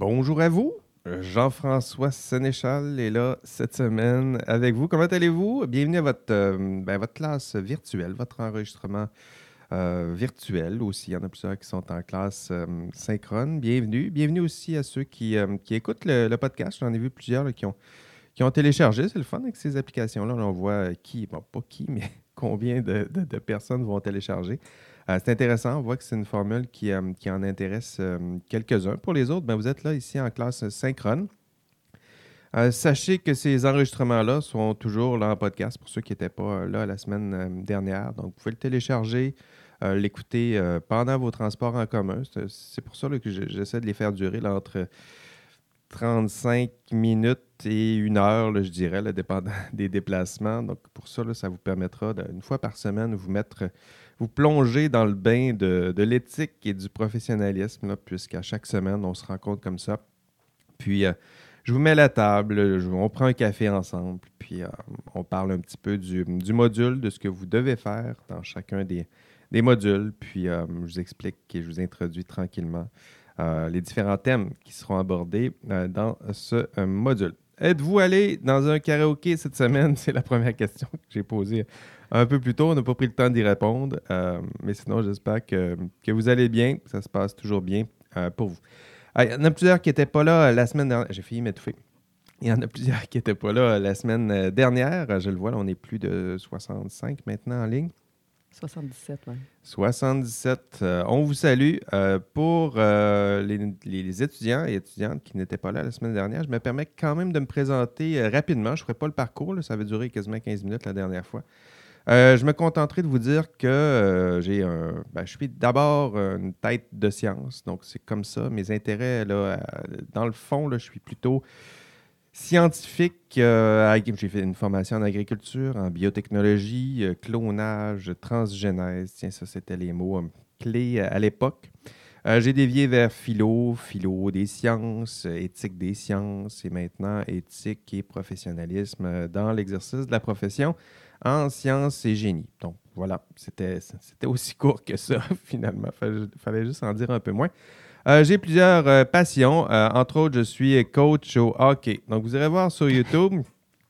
bonjour à vous. Jean-François Sénéchal est là cette semaine avec vous. Comment allez-vous? Bienvenue à votre, euh, ben, classe virtuelle, votre enregistrement euh, virtuel aussi. Il y en a plusieurs qui sont en classe euh, synchrone. Bienvenue. Bienvenue aussi à ceux qui, écoutent le, podcast. J'en ai vu plusieurs qui, ont, téléchargé. C'est le fun avec ces applications-là. on voit qui, pas qui, mais combien de personnes vont télécharger. Euh, c'est intéressant. On voit que c'est une formule qui, euh, en intéresse euh, quelques-uns. Pour les autres, ben, vous êtes là ici en classe synchrone. sachez que ces enregistrements-là sont toujours là en podcast pour ceux qui n'étaient pas là la semaine dernière. Donc, vous pouvez le télécharger, l'écouter pendant vos transports en commun. C'est pour ça que j'essaie de les faire durer entre 35 minutes et une heure, je dirais, dépendant des déplacements. Donc, pour ça, ça vous permettra, une fois par semaine, vous mettre vous plongez dans le bain de, l'éthique et du professionnalisme, puisqu'à chaque semaine, on se rencontre comme ça. Puis, euh, je vous mets la table, on prend un café ensemble, puis euh, on parle un petit peu du, module, de ce que vous devez faire dans chacun des, modules. Puis, euh, je vous explique et je vous introduis tranquillement les différents thèmes qui seront abordés dans ce module. Êtes-vous allé dans un karaoké cette semaine? C'est la première question que j'ai posée un peu plus tôt. On n'a pas pris le temps d'y répondre. Euh, mais sinon, j'espère que, vous allez bien, que ça se passe toujours bien euh, pour vous. Ah, il y en a plusieurs qui n'étaient pas là la semaine dernière. J'ai failli m'étouffer. Il y en a plusieurs qui n'étaient pas là la semaine dernière. Je le vois, là, on est plus de 65 maintenant en ligne. 77, oui. 77. on vous salue. Euh, pour les, étudiants et étudiantes qui n'étaient pas là la semaine dernière, je me permets quand même de me présenter rapidement. Je ne ferai pas le parcours, ça avait duré quasiment 15 minutes la dernière fois. Euh, je me contenterai de vous dire que euh, j'ai un. Ben, je suis d'abord une tête de science, donc c'est comme ça. Mes intérêts, là, dans le fond, je suis plutôt scientifique. Euh, j'ai fait une formation en agriculture, en biotechnologie, clonage, transgénèse. Tiens, ça, c'était les mots clés à l'époque. j'ai dévié vers philo, philo des sciences, éthique des sciences et maintenant éthique et professionnalisme dans l'exercice de la profession en sciences et génie. Donc voilà, c'était aussi court que ça finalement. Il fallait, juste en dire un peu moins. Euh, j'ai plusieurs euh, passions. Euh, entre autres, je suis coach au hockey. Donc vous irez voir sur YouTube.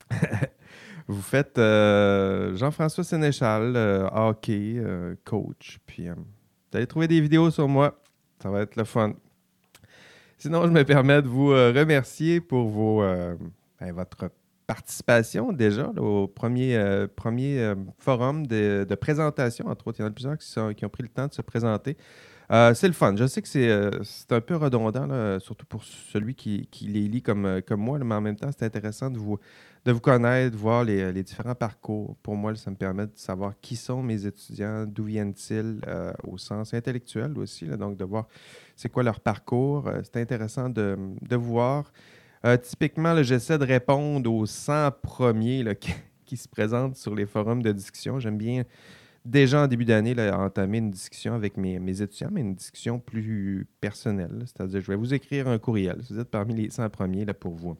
vous faites Jean-François Sénéchal, hockey, coach. Puis vous allez trouver des vidéos sur moi. Ça va être le fun. Sinon, je me permets de vous remercier pour vos, ben, votre participation déjà au premier, premier forum de, présentation. Entre autres, il y en a plusieurs qui, ont pris le temps de se présenter. Euh, c'est le fun. Je sais que c'est un peu redondant, surtout pour celui qui, les lit comme, comme moi, mais en même temps, c'est intéressant de vous, de vous connaître, de voir les, différents parcours. Pour moi, ça me permet de savoir qui sont mes étudiants, d'où viennent-ils au sens intellectuel aussi, donc de voir c'est quoi leur parcours. c'est intéressant de, de voir euh, typiquement, j'essaie de répondre aux 100 premiers qui, se présentent sur les forums de discussion. J'aime bien, déjà en début d'année, entamer une discussion avec mes, étudiants, mais une discussion plus personnelle. C'est-à-dire, je vais vous écrire un courriel. Vous êtes parmi les 100 premiers là, pour vous.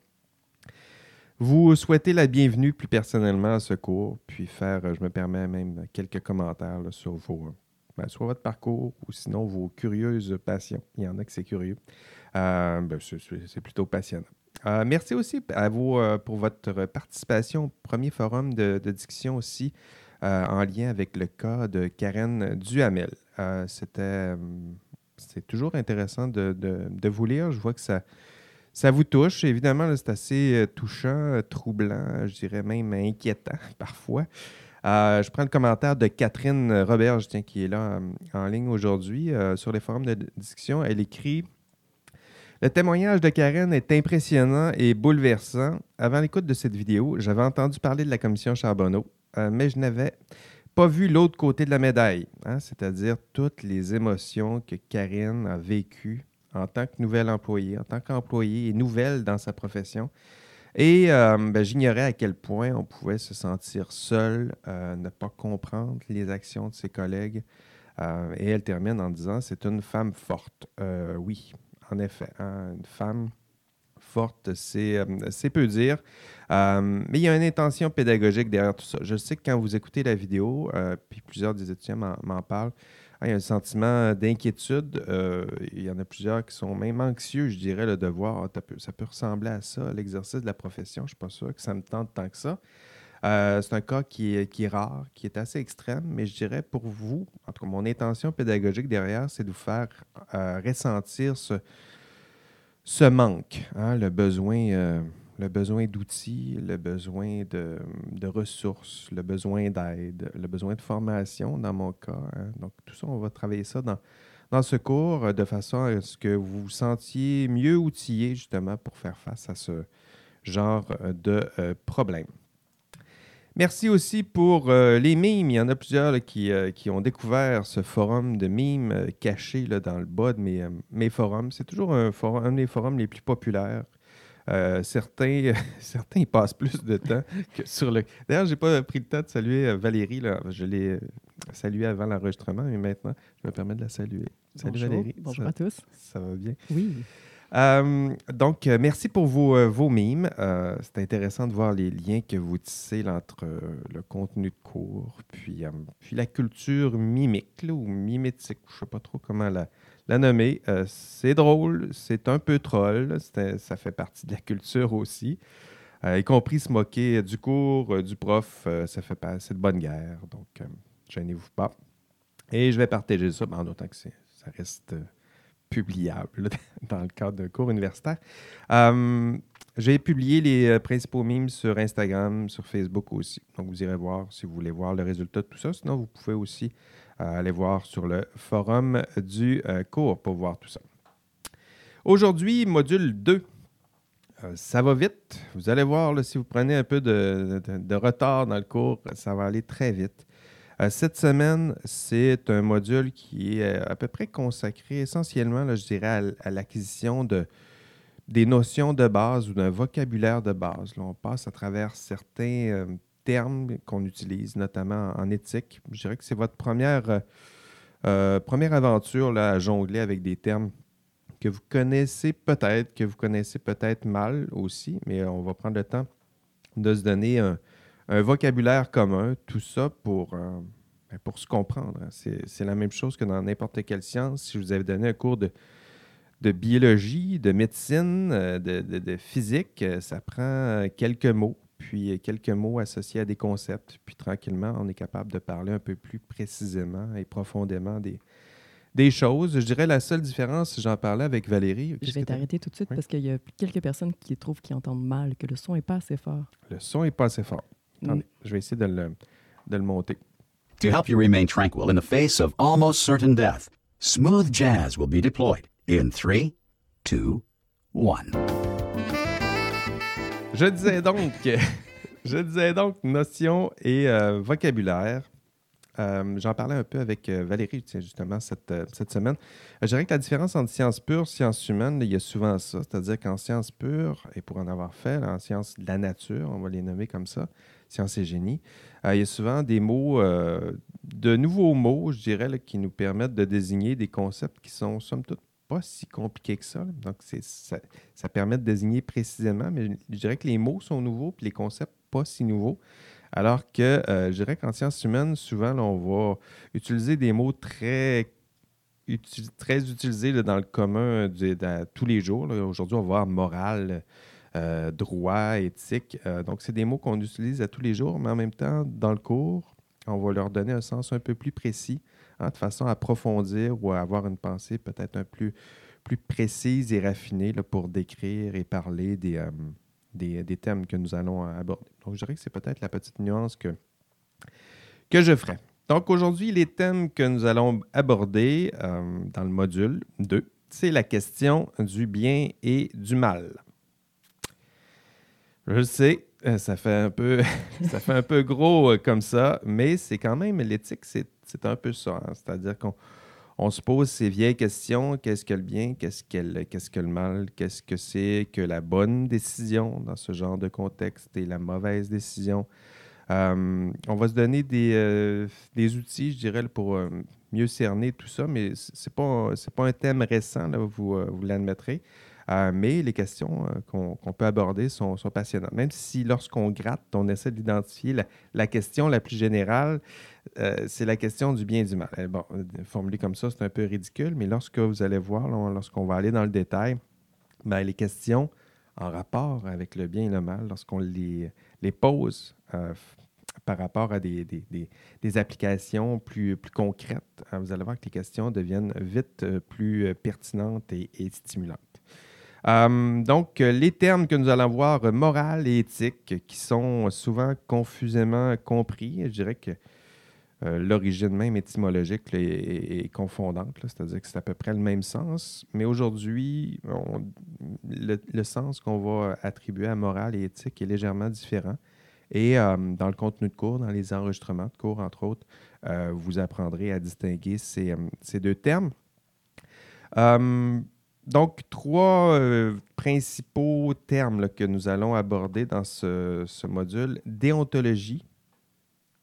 Vous souhaitez la bienvenue plus personnellement à ce cours, puis faire, euh, je me permets même quelques commentaires sur vos, ben, soit votre parcours ou sinon vos curieuses passions. Il y en a que c'est curieux. Euh, ben, c'est plutôt passionnant. Euh, merci aussi à vous pour votre participation au premier forum de, discussion aussi en lien avec le cas de Karen Duhamel. C'était c'est toujours intéressant de, vous lire. Je vois que ça, ça vous touche. Évidemment, c'est assez touchant, troublant, je dirais même inquiétant parfois. je prends le commentaire de Catherine Roberge, qui est là en ligne aujourd'hui sur les forums de discussion. Elle écrit le témoignage de Karen est impressionnant et bouleversant. Avant l'écoute de cette vidéo, j'avais entendu parler de la commission Charbonneau, euh, mais je n'avais pas vu l'autre côté de la médaille, hein, c'est-à-dire toutes les émotions que Karen a vécues en tant que nouvelle employée, en tant qu'employée et nouvelle dans sa profession. Et euh, ben, j'ignorais à quel point on pouvait se sentir seul, euh, ne pas comprendre les actions de ses collègues. et elle termine en disant C'est une femme forte. oui, en effet. Hein, une femme forte, c'est euh, peu dire. Euh, mais il y a une intention pédagogique derrière tout ça. Je sais que quand vous écoutez la vidéo, euh, puis plusieurs des étudiants m'en parlent, il y a un sentiment d'inquiétude. Il y en a plusieurs qui sont même anxieux, je dirais, le de voir, ah, ça peut ressembler à ça, l'exercice de la profession. Je ne suis pas sûr que ça me tente tant que ça. C'est un cas qui est, qui est, rare, qui est assez extrême, mais je dirais pour vous, en tout cas, mon intention pédagogique derrière, c'est de vous faire ressentir ce, ce manque, hein, le besoin le besoin d'outils, le besoin de, ressources, le besoin d'aide, le besoin de formation dans mon cas. Hein. Donc, tout ça, on va travailler ça dans, dans ce cours euh, de façon à ce que vous vous sentiez mieux outillé justement pour faire face à ce genre euh, de euh, problème. Merci aussi pour les mimes. Il y en a plusieurs qui, qui, ont découvert ce forum de mimes caché là, dans le bas de mes, mes forums. C'est toujours un, forum, un des forums les plus populaires euh, certains, certains passent plus de temps que sur le. D'ailleurs, je n'ai pas pris le temps de saluer euh, Valérie. Là. Je l'ai euh, saluée avant l'enregistrement, mais maintenant, je me permets de la saluer. Salut Valérie. Bonjour à tous. Ça va bien? Oui. Donc, merci pour vos, vos mimes. c'est intéressant de voir les liens que vous tissez entre le contenu de cours puis, puis la culture mimique ou mimétique. Je ne sais pas trop comment la, la nommer. Euh, c'est drôle, c'est un peu troll, ça fait partie de la culture aussi. Euh, y compris se moquer du cours, euh, du prof, ça fait pas c'est de bonne guerre. Donc, gênez-vous pas. Et je vais partager ça, en autant que ça reste publiable dans le cadre d'un cours universitaire. J'ai publié les principaux memes sur Instagram, sur Facebook aussi. Donc, vous irez voir si vous voulez voir le résultat de tout ça. Sinon, vous pouvez aussi aller voir sur le forum du euh, cours pour voir tout ça. Aujourd'hui, module 2. Euh, ça va vite. Vous allez voir, si vous prenez un peu de, retard dans le cours, ça va aller très vite. Euh, cette semaine, c'est un module qui est à peu près consacré essentiellement, je dirais, à, l'acquisition de, des notions de base ou d'un vocabulaire de base. on passe à travers certains termes qu'on utilise, notamment en éthique. Je dirais que c'est votre première, euh, euh, première aventure là, à jongler avec des termes que vous connaissez peut-être, que vous connaissez peut-être mal aussi, mais on va prendre le temps de se donner un, vocabulaire commun, tout ça pour, euh, ben, pour se comprendre. C'est la même chose que dans n'importe quelle science. Si je vous avais donné un cours de, de biologie, de médecine, de, de physique, ça prend quelques mots puis quelques mots associés à des concepts. Puis tranquillement, on est capable de parler un peu plus précisément et profondément des, des choses. Je dirais la seule différence, j'en parlais avec Valérie. Je vais t'arrêter tout de suite parce qu'il y a quelques personnes qui trouvent qu'ils entendent mal, que le son n'est pas assez fort. Le son n'est pas assez fort. Attendez, je vais essayer de le, de le monter. To help you remain tranquil in the face of almost certain death, smooth jazz will be deployed in 3, 2, 1. Je disais donc, je disais donc notion et euh, vocabulaire. Euh, j'en parlais un peu avec euh, Valérie, justement, cette, cette semaine. je dirais que la différence entre sciences pures et sciences humaines, il y a souvent ça. C'est-à-dire qu'en sciences pures, et pour en avoir fait, en sciences de la nature, on va les nommer comme ça, sciences et génie, il y a souvent des mots, de nouveaux mots, je dirais, qui nous permettent de désigner des concepts qui sont, somme toute, pas si compliqué que ça. Donc, ça, permet de désigner précisément, mais je dirais que les mots sont nouveaux, puis les concepts pas si nouveaux. Alors que euh, je dirais qu'en sciences humaines, souvent, on va utiliser des mots très, très utilisés dans le commun tous les jours. Aujourd'hui, on va voir morale, euh, droit, éthique. Euh, donc, c'est des mots qu'on utilise à tous les jours, mais en même temps, dans le cours, on va leur donner un sens un peu plus précis Hein, de façon à approfondir ou à avoir une pensée peut-être un plus, plus précise et raffinée pour décrire et parler des, euh, des, thèmes que nous allons aborder. Donc, je dirais que c'est peut-être la petite nuance que, que je ferai. Donc, aujourd'hui, les thèmes que nous allons aborder dans le module 2, c'est la question du bien et du mal. Je sais, euh, ça fait un peu, ça fait un peu gros comme ça, mais c'est quand même l'éthique, c'est c'est un peu ça. Hein. C'est-à-dire qu'on se pose ces vieilles questions. Qu'est-ce que le bien? Qu'est-ce que, qu'est-ce que le mal? Qu'est-ce que c'est que la bonne décision dans ce genre de contexte et la mauvaise décision? Euh, on va se donner des, euh, des, outils, je dirais, pour euh, mieux cerner tout ça, mais ce n'est pas, pas un thème récent, là, vous, vous l'admettrez. Euh, mais les questions euh, qu'on peut aborder sont, passionnantes. Même si lorsqu'on gratte, on essaie d'identifier la, question la plus générale, euh, c'est la question du bien et du mal. Bon, formulé comme ça, c'est un peu ridicule, mais lorsque vous allez voir, lorsqu'on va aller dans le détail, ben, les questions en rapport avec le bien et le mal, lorsqu'on les, pose par rapport à des, applications plus, concrètes, hein, vous allez voir que les questions deviennent vite plus pertinentes et stimulantes. Euh, donc, les termes que nous allons voir, euh, morale et éthique, qui sont souvent confusément compris, je dirais que euh, l'origine même étymologique est, confondante, c'est-à-dire que c'est à peu près le même sens, mais aujourd'hui, le, sens qu'on va attribuer à morale et éthique est légèrement différent. Et dans le contenu de cours, dans les enregistrements de cours, entre autres, vous apprendrez à distinguer ces, deux termes. Donc, trois euh, principaux termes que nous allons aborder dans ce, module déontologie,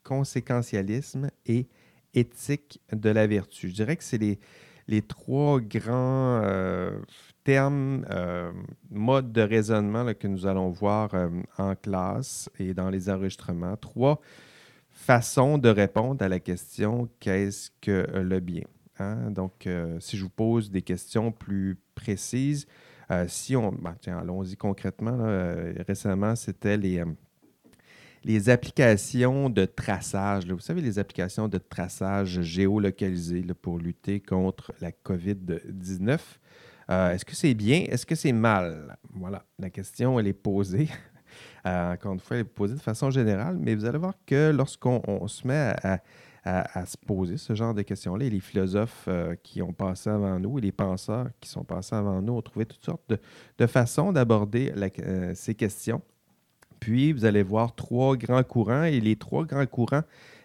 conséquentialisme et éthique de la vertu. Je dirais que c'est les, les trois grands euh, termes, euh, modes de raisonnement que nous allons voir en classe et dans les enregistrements. Trois façons de répondre à la question qu'est-ce que le bien? Hein? Donc, euh, si je vous pose des questions plus précises, euh, si on. ben, tiens, allons-y concrètement. Euh, récemment, c'était les, les applications de traçage. Vous savez, les applications de traçage géolocalisé là, pour lutter contre la COVID-19. Euh, Est-ce que c'est bien? Est-ce que c'est mal? Voilà, la question, elle est posée. Encore une fois, elle est posée de façon générale, mais vous allez voir que lorsqu'on on se met à- à se poser ce genre de questions-là, les philosophes euh, qui ont passé avant nous et les penseurs qui sont passés avant nous ont trouvé toutes sortes de, façons d'aborder euh, ces questions. Puis, vous allez voir trois grands courants et les trois grands courants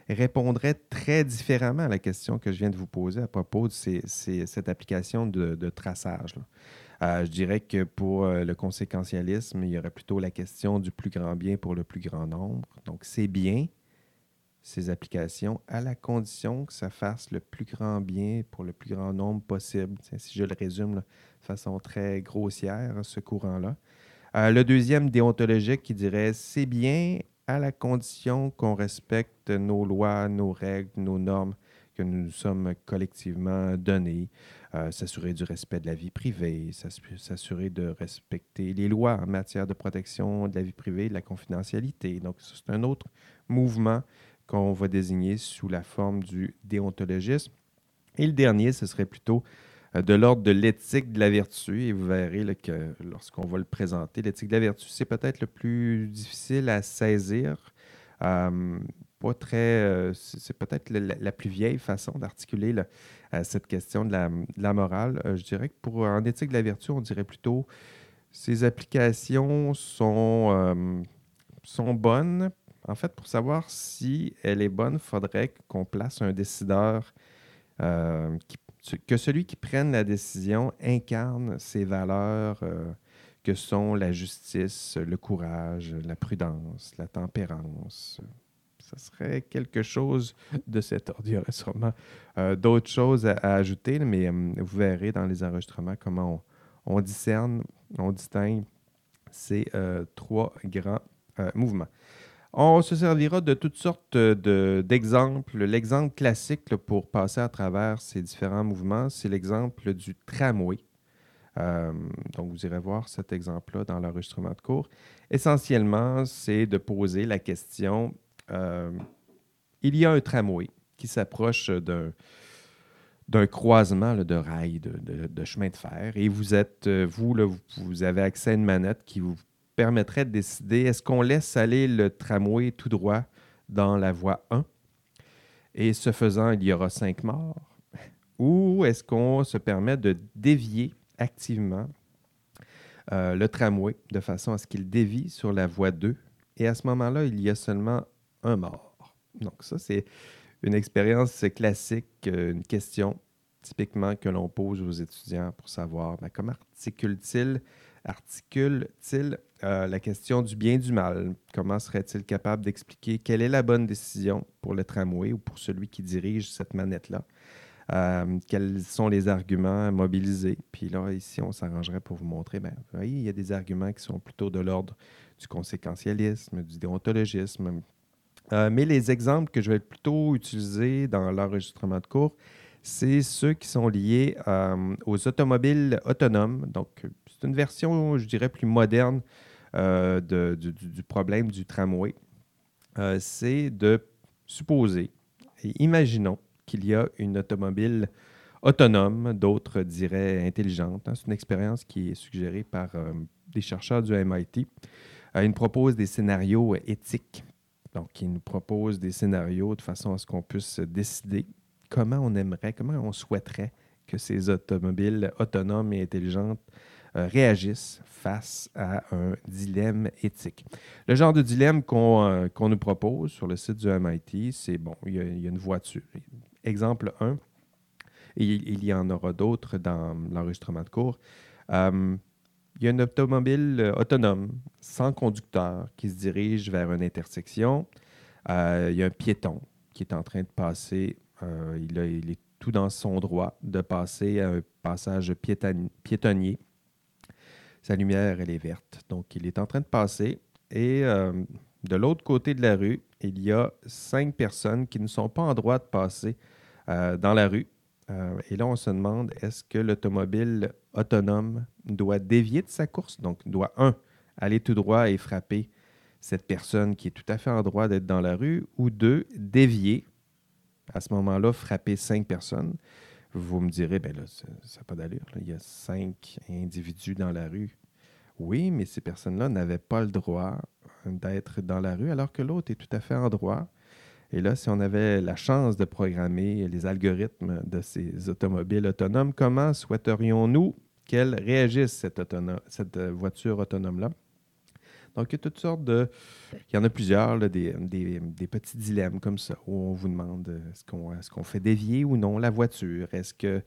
répondraient très différemment à la question que je viens de vous poser à propos de cette application de, de traçage. Euh, je dirais que pour le conséquentialisme, il y aurait plutôt la question du plus grand bien pour le plus grand nombre. Donc, c'est bien ces applications à la condition que ça fasse le plus grand bien pour le plus grand nombre possible. Si je le résume de façon très grossière, ce courant-là. Euh, le deuxième déontologique qui dirait c'est bien à la condition qu'on respecte nos lois, nos règles, nos normes que nous nous sommes collectivement données, euh, s'assurer du respect de la vie privée, s'assu- s'assurer de respecter les lois en matière de protection de la vie privée, de la confidentialité. Donc, c'est un autre mouvement qu'on va désigner sous la forme du déontologisme. Et le dernier, ce serait plutôt euh, de l'ordre de l'éthique de la vertu. Et vous verrez que lorsqu'on va le présenter, l'éthique de la vertu, c'est peut-être le plus difficile à saisir. Euh, pas très. euh, c'est peut-être la, plus vieille façon d'articuler le- cette question de la, morale. Je dirais que pour en éthique de la vertu, on dirait plutôt ces applications sont, sont bonnes. En fait, pour savoir si elle est bonne, il faudrait qu'on place un décideur euh, que celui qui prenne la décision incarne ces valeurs euh, que sont la justice, le courage, la prudence, la tempérance. Ça serait quelque chose de cet ordre. Il y aurait sûrement euh, d'autres choses à, ajouter, mais euh, vous verrez dans les enregistrements comment on, discerne, on distingue ces trois grands mouvements. On se servira de toutes sortes de- d'exemples. L'exemple classique pour passer à travers ces différents mouvements, c'est l'exemple du tramway. Euh, donc, vous irez voir cet exemple-là dans l'enregistrement de cours. Essentiellement, c'est de poser la question euh, il y a un tramway qui s'approche d'un croisement de rails, de, de- de chemin de fer, et vous êtes, euh, vous avez accès à une manette qui vous permettrait de décider est-ce qu'on laisse aller le tramway tout droit dans la voie 1, et ce faisant, il y aura cinq morts, ou est-ce qu'on se permet de dévier activement euh, le tramway de façon à ce qu'il dévie sur la voie 2, et à ce moment-là, il y a seulement un mort. Donc ça, c'est une expérience classique, euh, une question typiquement que l'on pose aux étudiants pour savoir ben, comment articule-t-il articule-t-il euh, la question du bien et du mal? Comment serait-il capable d'expliquer quelle est la bonne décision pour le tramway ou pour celui qui dirige cette manette-là? Euh, quels sont les arguments mobilisés? Puis là, ici, on s'arrangerait pour vous montrer, ben, oui, il y a des arguments qui sont plutôt de l'ordre du conséquentialisme, du déontologisme. Euh, mais les exemples que je vais plutôt utiliser dans l'enregistrement de cours, c'est ceux qui sont liés aux automobiles autonomes. Donc, c'est une version, je dirais, plus moderne de, du, problème du tramway. c'est de supposer, et imaginons qu'il y a une automobile autonome, d'autres diraient intelligente. Hein. C'est une expérience qui est suggérée par euh, des chercheurs du MIT. Euh, ils nous proposent des scénarios éthiques. Donc, ils nous proposent des scénarios de façon à ce qu'on puisse décider comment on aimerait, comment on souhaiterait que ces automobiles autonomes et intelligentes euh, réagissent face à un dilemme éthique. Le genre de dilemme qu'on nous propose sur le site du MIT, c'est bon, il y, a, une voiture, exemple 1, et il y en aura d'autres dans l'enregistrement de cours. Euh, il y a une automobile euh, autonome, sans conducteur, qui se dirige vers une intersection. Euh, il y a un piéton qui est en train de passer. il, est tout dans son droit de passer à un passage piétonnier. Sa lumière, elle est verte. Donc, il est en train de passer. Et de l'autre côté de la rue, il y a cinq personnes qui ne sont pas en droit de passer euh, dans la rue. Euh, et là, on se demande, est-ce que l'automobile autonome doit dévier de sa course? Donc, doit, un, aller tout droit et frapper cette personne qui est tout à fait en droit d'être dans la rue, ou deux, dévier, à ce moment-là, frapper cinq personnes. Vous me direz, ben là, ça n'a pas d'allure. Il y a cinq individus dans la rue. Oui, mais ces personnes-là n'avaient pas le droit d'être dans la rue, alors que l'autre est tout à fait en droit. Et là, si on avait la chance de programmer les algorithmes de ces automobiles autonomes, comment souhaiterions-nous qu'elle réagisse, cette, cette euh, voiture autonome-là? Donc, il y a toutes sortes de. Il y en a plusieurs, des, petits dilemmes comme ça, où on vous demande euh, est-ce qu'on fait dévier ou non la voiture? Est-ce que,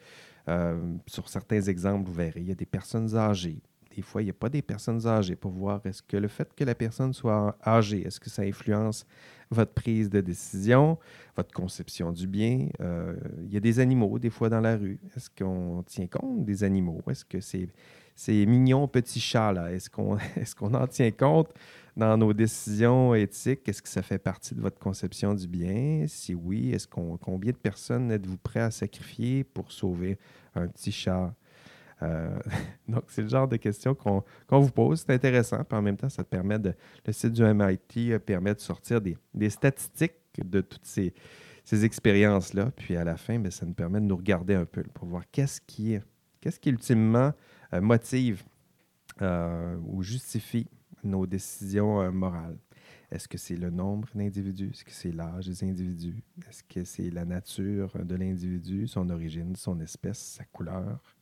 euh, sur certains exemples, vous verrez, il y a des personnes âgées. Des fois, il n'y a pas des personnes âgées pour voir est-ce que le fait que la personne soit âgée, est-ce que ça influence votre prise de décision, votre conception du bien. Euh, il y a des animaux, des fois, dans la rue. Est-ce qu'on tient compte des animaux? Est-ce que ces, ces mignons petits chats-là, est-ce qu'on est en tient compte dans nos décisions éthiques? Est-ce que ça fait partie de votre conception du bien? Si oui, est-ce qu'on combien de personnes êtes-vous prêt à sacrifier pour sauver un petit chat? Euh, donc, c'est le genre de questions qu'on vous pose. C'est intéressant. Puis en même temps, ça te permet de. Le site du MIT euh, permet de sortir des, statistiques de toutes ces, expériences-là. Puis à la fin, bien, ça nous permet de nous regarder un peu pour voir qu'est-ce qui, qu'est-ce qui ultimement euh, motive ou justifie nos décisions morales. Est-ce que c'est le nombre d'individus? Est-ce que c'est l'âge des individus? Est-ce que c'est la nature de l'individu, son origine, son espèce, sa couleur?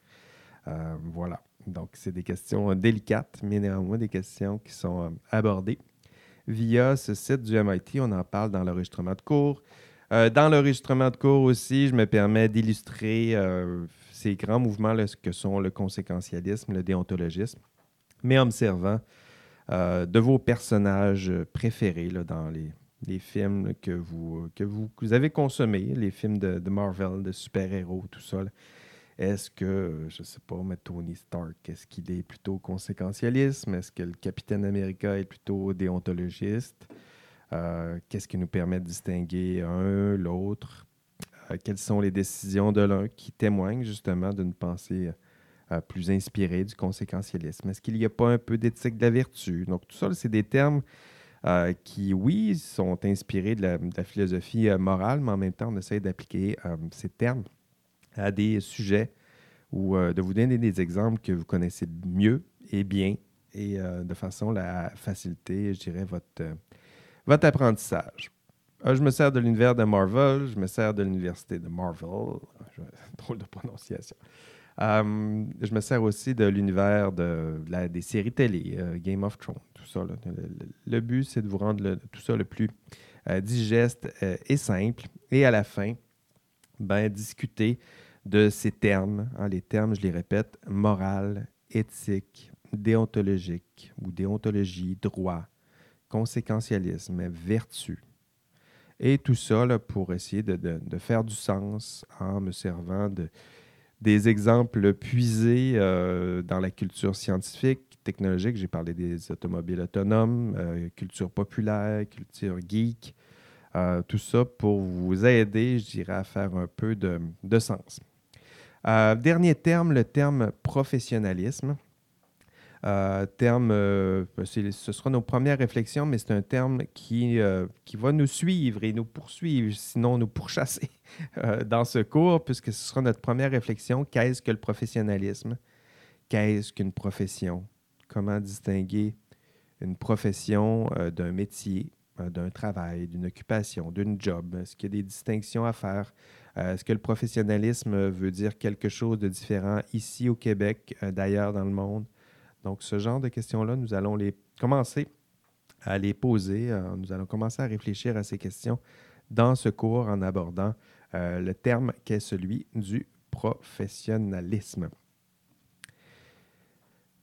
Euh, voilà. Donc, c'est des questions délicates, mais néanmoins des questions qui sont euh, abordées via ce site du MIT. On en parle dans l'enregistrement de cours. Euh, dans l'enregistrement de cours aussi, je me permets d'illustrer ces grands mouvements là, que sont le conséquentialisme, le déontologisme, mais en me servant de vos personnages préférés dans les, films que, vous, que vous, avez consommés, les films de, de Marvel, de super-héros, tout ça. Est-ce que, je ne sais pas, mais Tony Stark, est-ce qu'il est plutôt conséquentialisme? Est-ce que le Capitaine America est plutôt déontologiste? Euh, qu'est-ce qui nous permet de distinguer un, l'autre? Euh, quelles sont les décisions de l'un qui témoignent justement d'une pensée euh, plus inspirée du conséquentialisme? Est-ce qu'il n'y a pas un peu d'éthique de la vertu? Donc, tout ça, c'est des termes qui, oui, sont inspirés de la, de la philosophie morale, mais en même temps, on essaie d'appliquer ces termes à des sujets ou euh, de vous donner des exemples que vous connaissez mieux et bien et euh, de façon à faciliter, je dirais, votre, euh, votre apprentissage. je me sers de l'univers de Marvel, je me sers de l'université de Marvel, drôle de prononciation. je me sers aussi de l'univers de, des séries télé, Game of Thrones, tout ça. Le, but, c'est de vous rendre tout ça le plus digeste et simple. Et à la fin, ben, discuter de ces termes. Hein, les termes, je les répète, morale, éthique, déontologique ou déontologie, droit, conséquentialisme, vertu. Et tout ça là, pour essayer de, de- faire du sens en me servant de, des exemples puisés euh, dans la culture scientifique, technologique. J'ai parlé des automobiles autonomes, euh, culture populaire, culture geek. Euh, tout ça pour vous aider, je dirais, à faire un peu de, de sens. Euh, dernier terme, le terme professionnalisme. Euh, terme, euh, ce sera nos premières réflexions, mais c'est un terme qui, qui va nous suivre et nous poursuivre, sinon nous pourchasser dans ce cours, puisque ce sera notre première réflexion. Qu'est-ce que le professionnalisme? Qu'est-ce qu'une profession? Comment distinguer une profession d'un métier, d'un travail, d'une occupation, d'une job? Est-ce qu'il y a des distinctions à faire? Euh, Est-ce que le professionnalisme veut dire quelque chose de différent ici au Québec, euh, d'ailleurs dans le monde? Donc, ce genre de questions-là, nous allons les commencer à les poser. Euh, nous allons commencer à réfléchir à ces questions dans ce cours en abordant le terme qui est celui du professionnalisme.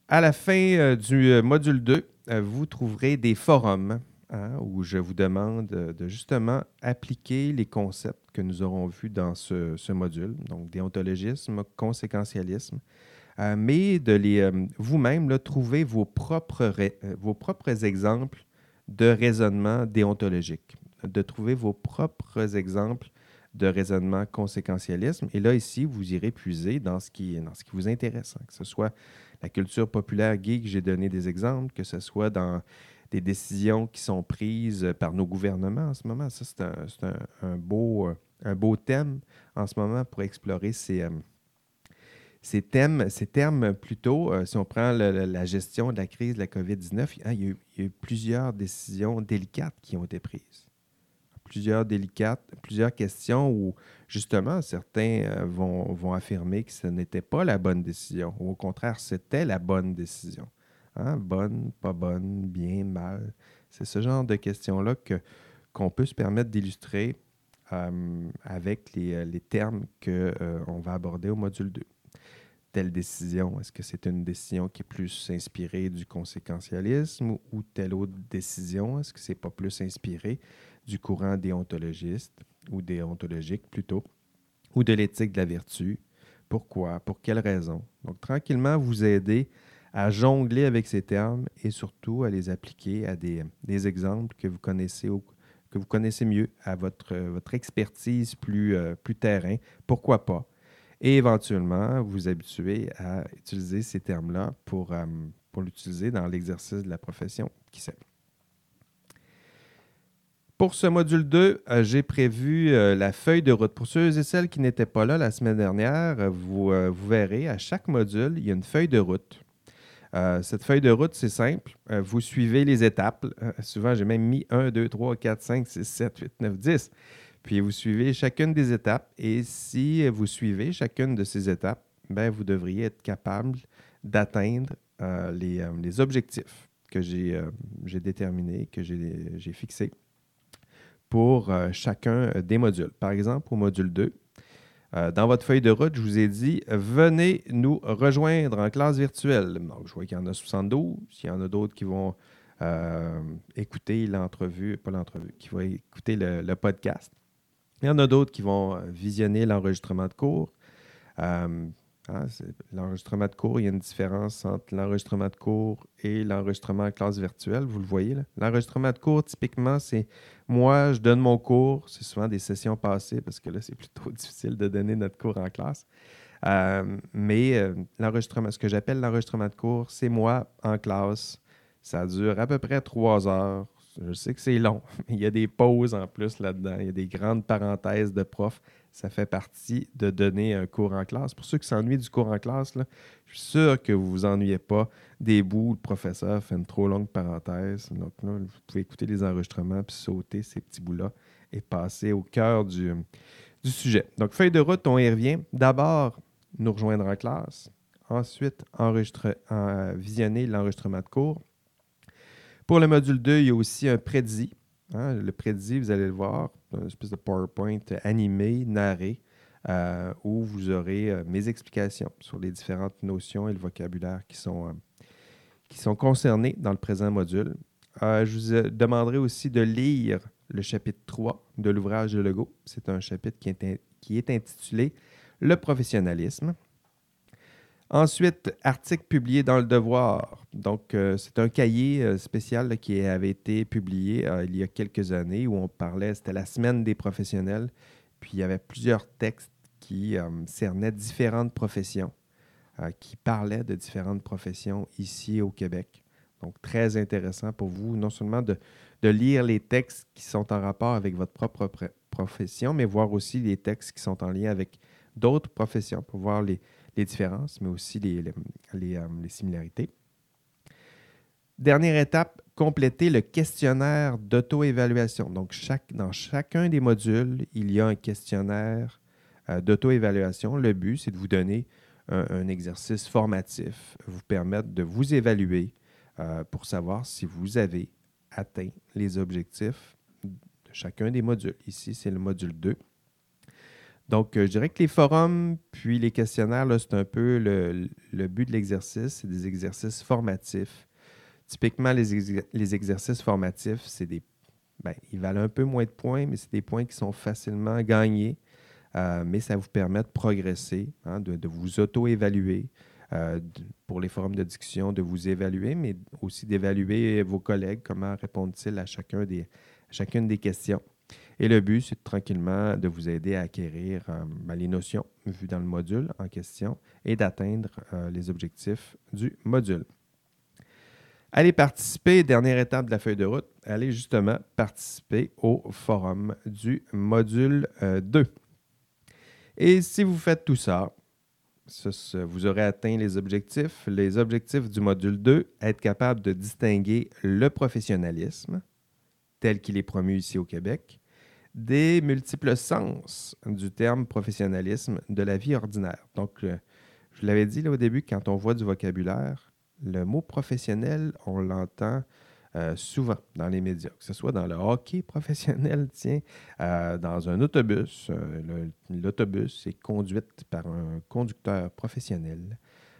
À la fin du module 2, euh, vous trouverez des forums hein, où je vous demande euh, de justement appliquer les concepts que nous aurons vus dans ce, module, donc déontologisme, conséquentialisme, euh, mais de les euh, vous-même trouver vos propres, vos propres exemples de raisonnement déontologique, de trouver vos propres exemples de raisonnement conséquentialisme. Et là, ici, vous irez puiser dans ce qui, dans ce qui vous intéresse, hein, que ce soit la culture populaire geek, j'ai donné des exemples, que ce soit dans des décisions qui sont prises par nos gouvernements en ce moment. Ça, c'est un, euh, beau thème en ce moment pour explorer ces, euh, thèmes, ces termes plutôt, euh, si on prend la gestion de la crise de la COVID-19, hein, il, y a eu, plusieurs décisions délicates qui ont été prises. Plusieurs délicates, plusieurs questions où, justement, certains euh, vont affirmer que ce n'était pas la bonne décision, ou au contraire, c'était la bonne décision. Hein, Bonne, pas bonne, bien, mal. C'est ce genre de questions-là que, qu'on peut se permettre d'illustrer euh, avec les, euh, les termes qu'on va aborder au module 2 telle décision, est-ce que c'est une décision qui est plus inspirée du conséquentialisme ou, ou telle autre décision, est-ce que c'est pas plus inspiré du courant déontologiste ou déontologique plutôt, ou de l'éthique de la vertu? Pourquoi? Pour quelles raisons? Donc, tranquillement, vous aider à jongler avec ces termes et surtout à les appliquer à des, des exemples que vous connaissez que vous connaissez mieux à votre, votre expertise plus, euh, plus terrain. Pourquoi pas? et éventuellement vous habituer à utiliser ces termes-là pour, euh, pour l'utiliser dans l'exercice de la profession. Qui sait? Pour ce module 2, euh, j'ai prévu la feuille de route. Pour ceux et celles qui n'étaient pas là la semaine dernière, vous, vous verrez à chaque module, il y a une feuille de route. Euh, cette feuille de route, c'est simple. Euh, vous suivez les étapes. Euh, souvent, j'ai même mis 1, 2, 3, 4, 5, 6, 7, 8, 9, 10. Puis vous suivez chacune des étapes et si vous suivez chacune de ces étapes, ben, vous devriez être capable d'atteindre les, objectifs que j'ai déterminés, que j'ai fixés pour chacun des modules. Par exemple, au module 2, euh, dans votre feuille de route, je vous ai dit venez nous rejoindre en classe virtuelle. Donc, je vois qu'il y en a 72. Il y en a d'autres qui vont euh, écouter l'entrevue, pas l'entrevue, qui vont écouter le, podcast. Il y en a d'autres qui vont visionner l'enregistrement de cours. Euh, hein, l'enregistrement de cours, il y a une différence entre l'enregistrement de cours et l'enregistrement en classe virtuelle, vous le voyez. L'enregistrement de cours, typiquement, c'est moi, je donne mon cours, c'est souvent des sessions passées parce que là, c'est plutôt difficile de donner notre cours en classe. Euh, mais euh, l'enregistrement, ce que j'appelle l'enregistrement de cours, c'est moi en classe. Ça dure à peu près trois heures. Je sais que c'est long, mais il y a des pauses en plus là-dedans. Il y a des grandes parenthèses de prof. Ça fait partie de donner un cours en classe. Pour ceux qui s'ennuient du cours en classe, je suis sûr que vous ne vous ennuyez pas des bouts où le professeur fait une trop longue parenthèse. Donc là, vous pouvez écouter les enregistrements puis sauter ces petits bouts-là et passer au cœur du, sujet. Donc, feuille de route, on y revient. D'abord, nous rejoindre en classe. Ensuite, visionner l'enregistrement de cours. Pour le module 2, il y a aussi un prédit. Hein, le prédit, vous allez le voir, une espèce de PowerPoint animé, narré, euh, où vous aurez euh, mes explications sur les différentes notions et le vocabulaire qui sont, euh, qui sont concernés dans le présent module. Je vous demanderai aussi de lire le chapitre 3 de l'ouvrage de Legault. C'est un chapitre qui est, qui est intitulé Le professionnalisme. Ensuite, article publié dans Le Devoir. Donc, euh, c'est un cahier euh, spécial qui avait été publié euh, il y a quelques années où on parlait, c'était la semaine des professionnels. Puis, il y avait plusieurs textes qui cernaient différentes professions, qui parlaient de différentes professions ici au Québec. Donc, très intéressant pour vous, non seulement de, lire les textes qui sont en rapport avec votre propre pr- profession, mais voir aussi les textes qui sont en lien avec d'autres professions pour voir les, différences, mais aussi les, les, les similarités. Dernière étape, compléter le questionnaire d'auto-évaluation. Donc, dans chacun des modules, il y a un questionnaire euh, d'auto-évaluation. Le but, c'est de vous donner un, exercice formatif, vous permettre de vous évaluer euh, pour savoir si vous avez atteint les objectifs de chacun des modules. Ici, c'est le module 2. Donc, euh, je dirais que les forums puis les questionnaires, c'est un peu le but de l'exercice. C'est des exercices formatifs. Typiquement, les, exer- les exercices formatifs, c'est des. ben, ils valent un peu moins de points, mais c'est des points qui sont facilement gagnés. Euh, mais ça vous permet de progresser, hein, de, vous auto-évaluer. euh, pour les forums de discussion, de vous évaluer, mais aussi d'évaluer vos collègues, comment répondent-ils à, des, chacune des questions. Et le but, c'est tranquillement de vous aider à acquérir euh, ben, les notions vues dans le module en question et d'atteindre les objectifs du module. Allez participer, dernière étape de la feuille de route, allez justement participer au forum du module euh, 2. Et si vous faites tout ça, vous aurez atteint les objectifs. Les objectifs du module 2, être capable de distinguer le professionnalisme, tel qu'il est promu ici au Québec, des multiples sens du terme professionnalisme de la vie ordinaire. Donc, euh, je l'avais dit là, au début, quand on voit du vocabulaire, le mot professionnel, on l'entend euh, souvent dans les médias, que ce soit dans le hockey professionnel, tiens, euh, dans un autobus. euh, L'autobus est conduite par un conducteur professionnel,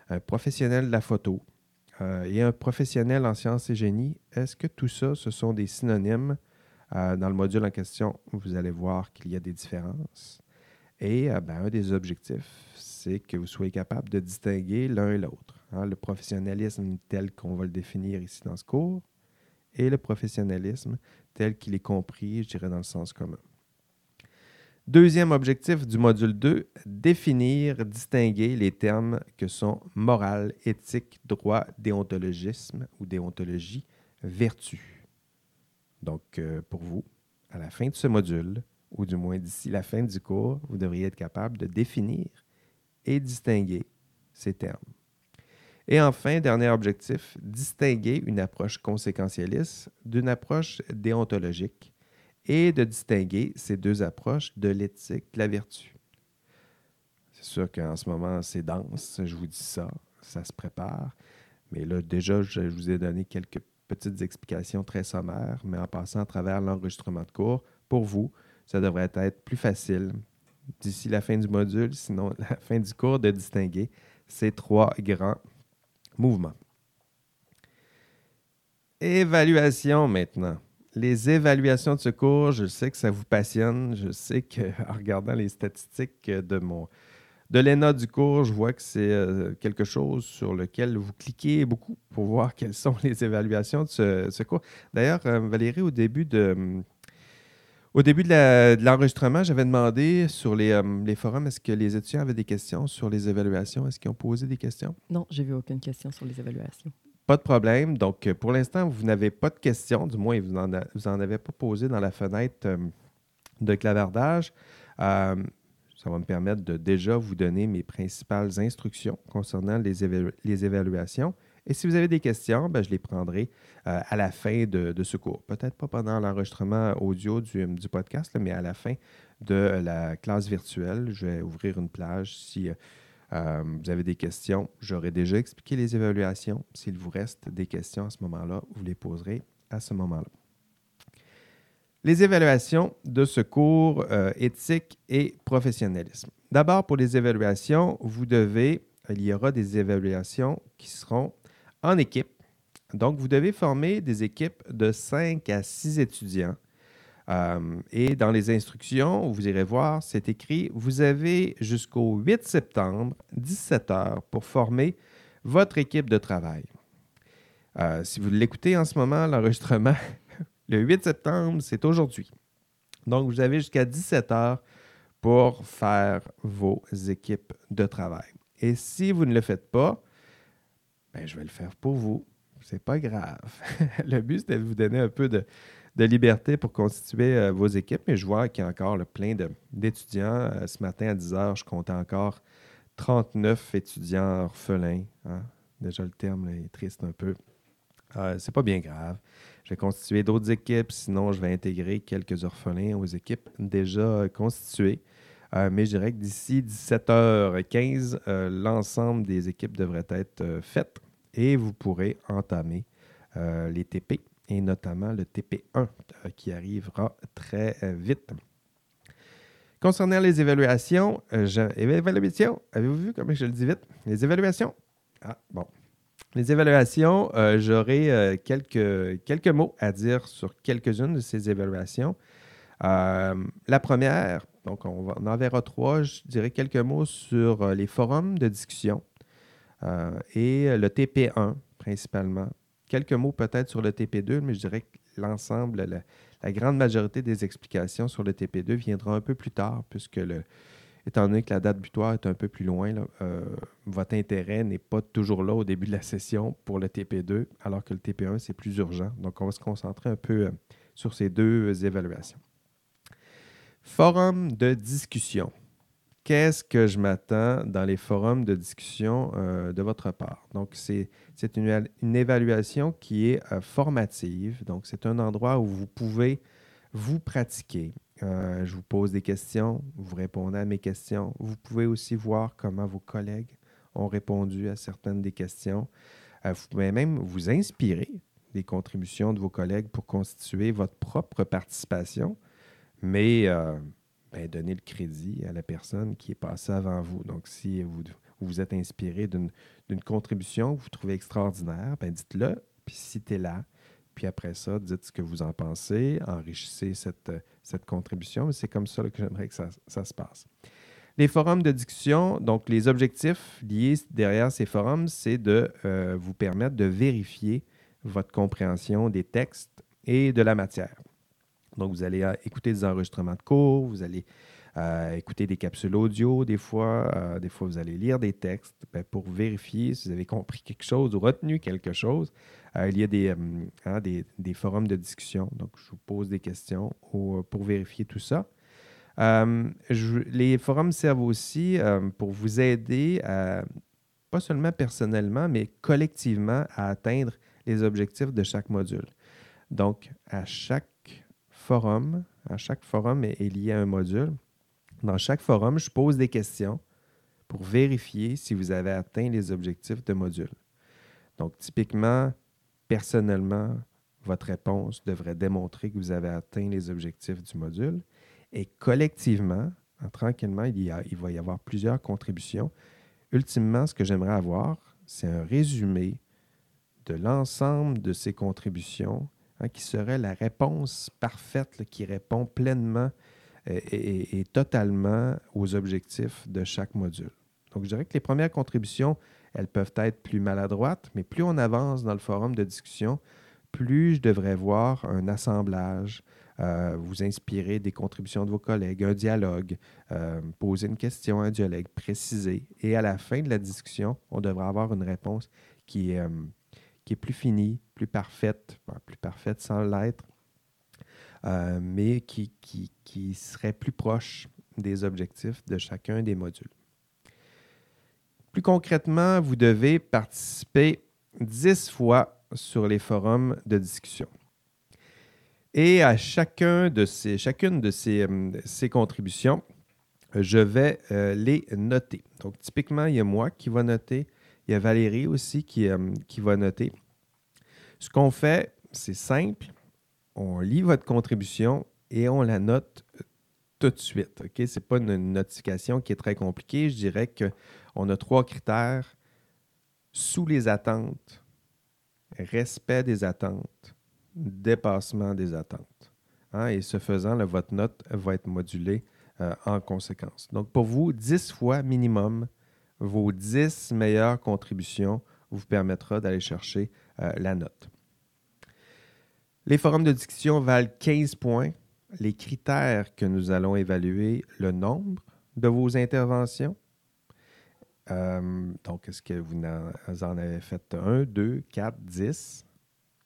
un professionnel de la photo et un professionnel en sciences et génie. Est-ce que tout ça, ce sont des synonymes? Dans le module en question, vous allez voir qu'il y a des différences. Et ben, un des objectifs, c'est que vous soyez capable de distinguer l'un et l'autre. Hein, le professionnalisme tel qu'on va le définir ici dans ce cours et le professionnalisme tel qu'il est compris, je dirais, dans le sens commun. Deuxième objectif du module 2, définir, distinguer les termes que sont morale, éthique, droit, déontologisme ou déontologie, vertu. Donc, euh, pour vous, à la fin de ce module, ou du moins d'ici la fin du cours, vous devriez être capable de définir et distinguer ces termes. Et enfin, dernier objectif, distinguer une approche conséquentialiste d'une approche déontologique et de distinguer ces deux approches de l'éthique, de la vertu. C'est sûr qu'en ce moment, c'est dense, je vous dis ça, ça se prépare. Mais là, déjà, je vous ai donné quelques petites explications très sommaires, mais en passant à travers l'enregistrement de cours, pour vous, ça devrait être plus facile d'ici la fin du module, sinon la fin du cours, de distinguer ces trois grands mouvements. Évaluation maintenant. Les évaluations de ce cours, je sais que ça vous passionne. Je sais qu'en regardant les statistiques de mon de l'ENA du cours, je vois que c'est euh, quelque chose sur lequel vous cliquez beaucoup pour voir quelles sont les évaluations de ce, cours. D'ailleurs, euh, Valérie, au début de, au début de l'enregistrement, j'avais demandé sur les, euh, les forums, est-ce que les étudiants avaient des questions sur les évaluations? Est-ce qu'ils ont posé des questions? Non, j'ai vu aucune question sur les évaluations. Pas de problème. Donc, euh, pour l'instant, vous n'avez pas de questions, du moins, vous n'en vous en avez pas posé dans la fenêtre euh, de clavardage. Euh, ça va me permettre de déjà vous donner mes principales instructions concernant les, évalu- les évaluations. Et si vous avez des questions, ben, je les prendrai euh, à la fin de, ce cours. Peut-être pas pendant l'enregistrement audio du, du podcast, mais à la fin de la classe virtuelle. Je vais ouvrir une plage si euh, euh, vous avez des questions. J'aurais déjà expliqué les évaluations. S'il vous reste des questions à ce moment-là, vous les poserez à ce moment-là. Les évaluations de ce cours euh, éthique et professionnalisme. D'abord, pour les évaluations, vous devez, il y aura des évaluations qui seront en équipe. Donc, vous devez former des équipes de 5 à 6 étudiants. Euh, et dans les instructions, vous irez voir, c'est écrit, vous avez jusqu'au 8 septembre, 17 heures, pour former votre équipe de travail. Euh, si vous l'écoutez en ce moment, l'enregistrement, le 8 septembre, c'est aujourd'hui. Donc, vous avez jusqu'à 17 heures pour faire vos équipes de travail. Et si vous ne le faites pas, ben, je vais le faire pour vous. C'est pas grave. le but, c'est de vous donner un peu de, liberté pour constituer euh, vos équipes. Mais je vois qu'il y a encore plein d'étudiants. Euh, ce matin à 10 heures, je comptais encore 39 étudiants orphelins. Hein. Déjà, le terme est triste un peu. Euh, c'est pas bien grave. Je vais constituer d'autres équipes, sinon je vais intégrer quelques orphelins aux équipes déjà constituées. Euh, mais je dirais que d'ici 17h15, euh, l'ensemble des équipes devraient être euh, faites et vous pourrez entamer les TP et notamment le TP1 qui arrivera très vite. Concernant les évaluations, évaluations, avez-vous vu comment je le dis vite? Les évaluations? Ah, bon. Les évaluations, j'aurai quelques, quelques mots à dire sur quelques-unes de ces évaluations. la première, donc, on, en verra trois. Je dirais quelques mots sur euh, les forums de discussion euh, et le TP1 principalement. Quelques mots peut-être sur le TP2, mais je dirais que l'ensemble, la, grande majorité des explications sur le TP2 viendra un peu plus tard, puisque le, étant donné que la date butoir est un peu plus loin, euh, votre intérêt n'est pas toujours là au début de la session pour le TP2, alors que le TP1, c'est plus urgent. Donc, on va se concentrer un peu sur ces deux évaluations. Forum de discussion. Qu'est-ce que je m'attends dans les forums de discussion euh, de votre part? Donc, c'est une, évaluation qui est euh, formative. Donc, c'est un endroit où vous pouvez vous pratiquer. Euh, je vous pose des questions, vous répondez à mes questions. Vous pouvez aussi voir comment vos collègues ont répondu à certaines des questions. vous pouvez même vous inspirer des contributions de vos collègues pour constituer votre propre participation mais euh, ben, donnez le crédit à la personne qui est passée avant vous. Donc, si vous vous êtes inspiré d'une contribution que vous trouvez extraordinaire, ben, dites-le, puis citez-la. Puis après ça, dites ce que vous en pensez, enrichissez cette, cette contribution. C'est comme ça que j'aimerais que ça, se passe. Les forums de discussion, donc les objectifs liés derrière ces forums, c'est de euh, vous permettre de vérifier votre compréhension des textes et de la matière. Donc, vous allez euh, écouter des enregistrements de cours, vous allez euh, écouter des capsules audio des fois, euh, des fois vous allez lire des textes ben, pour vérifier si vous avez compris quelque chose ou retenu quelque chose. il y a hein, des, forums de discussion, donc je vous pose des questions pour vérifier tout ça. les forums servent aussi pour vous aider, pas seulement personnellement, mais collectivement à atteindre les objectifs de chaque module. Donc, à chaque forum. À chaque forum est, lié à un module. Dans chaque forum, je pose des questions pour vérifier si vous avez atteint les objectifs de module. Donc, typiquement, personnellement, votre réponse devrait démontrer que vous avez atteint les objectifs du module. Et collectivement, tranquillement, il, y il va y avoir plusieurs contributions. Ultimement, ce que j'aimerais avoir, c'est un résumé de l'ensemble de ces contributions Hein, qui serait la réponse parfaite, qui répond pleinement euh, et, totalement aux objectifs de chaque module. Donc, je dirais que les premières contributions, elles peuvent être plus maladroites, mais plus on avance dans le forum de discussion, plus je devrais voir un assemblage, euh, vous inspirer des contributions de vos collègues, un dialogue, euh, poser une question, un dialogue précisé. Et à la fin de la discussion, on devrait avoir une réponse qui est, qui est plus finie, plus parfaite, plus parfaite sans l'être, euh, mais qui, serait plus proche des objectifs de chacun des modules. Plus concrètement, vous devez participer 10 fois sur les forums de discussion. Et à chacune de ces, euh, ces contributions, je vais euh, les noter. Donc, typiquement, il y a moi qui va noter, il y a Valérie aussi qui, euh, qui va noter. Ce qu'on fait, c'est simple. On lit votre contribution et on la note euh, tout de suite. Ce n'est pas une notification qui est très compliquée. Je dirais qu'on a trois critères sous les attentes, respect des attentes, dépassement des attentes. Hein, et ce faisant, votre note va être modulée euh, en conséquence. Donc, pour vous, 10 fois minimum, vos 10 meilleures contributions vous permettra d'aller chercher euh, la note. Les forums de discussion valent 15 points. Les critères que nous allons évaluer, le nombre de vos interventions. Euh, donc, est-ce que vous en avez fait 1, 2, 4, 10,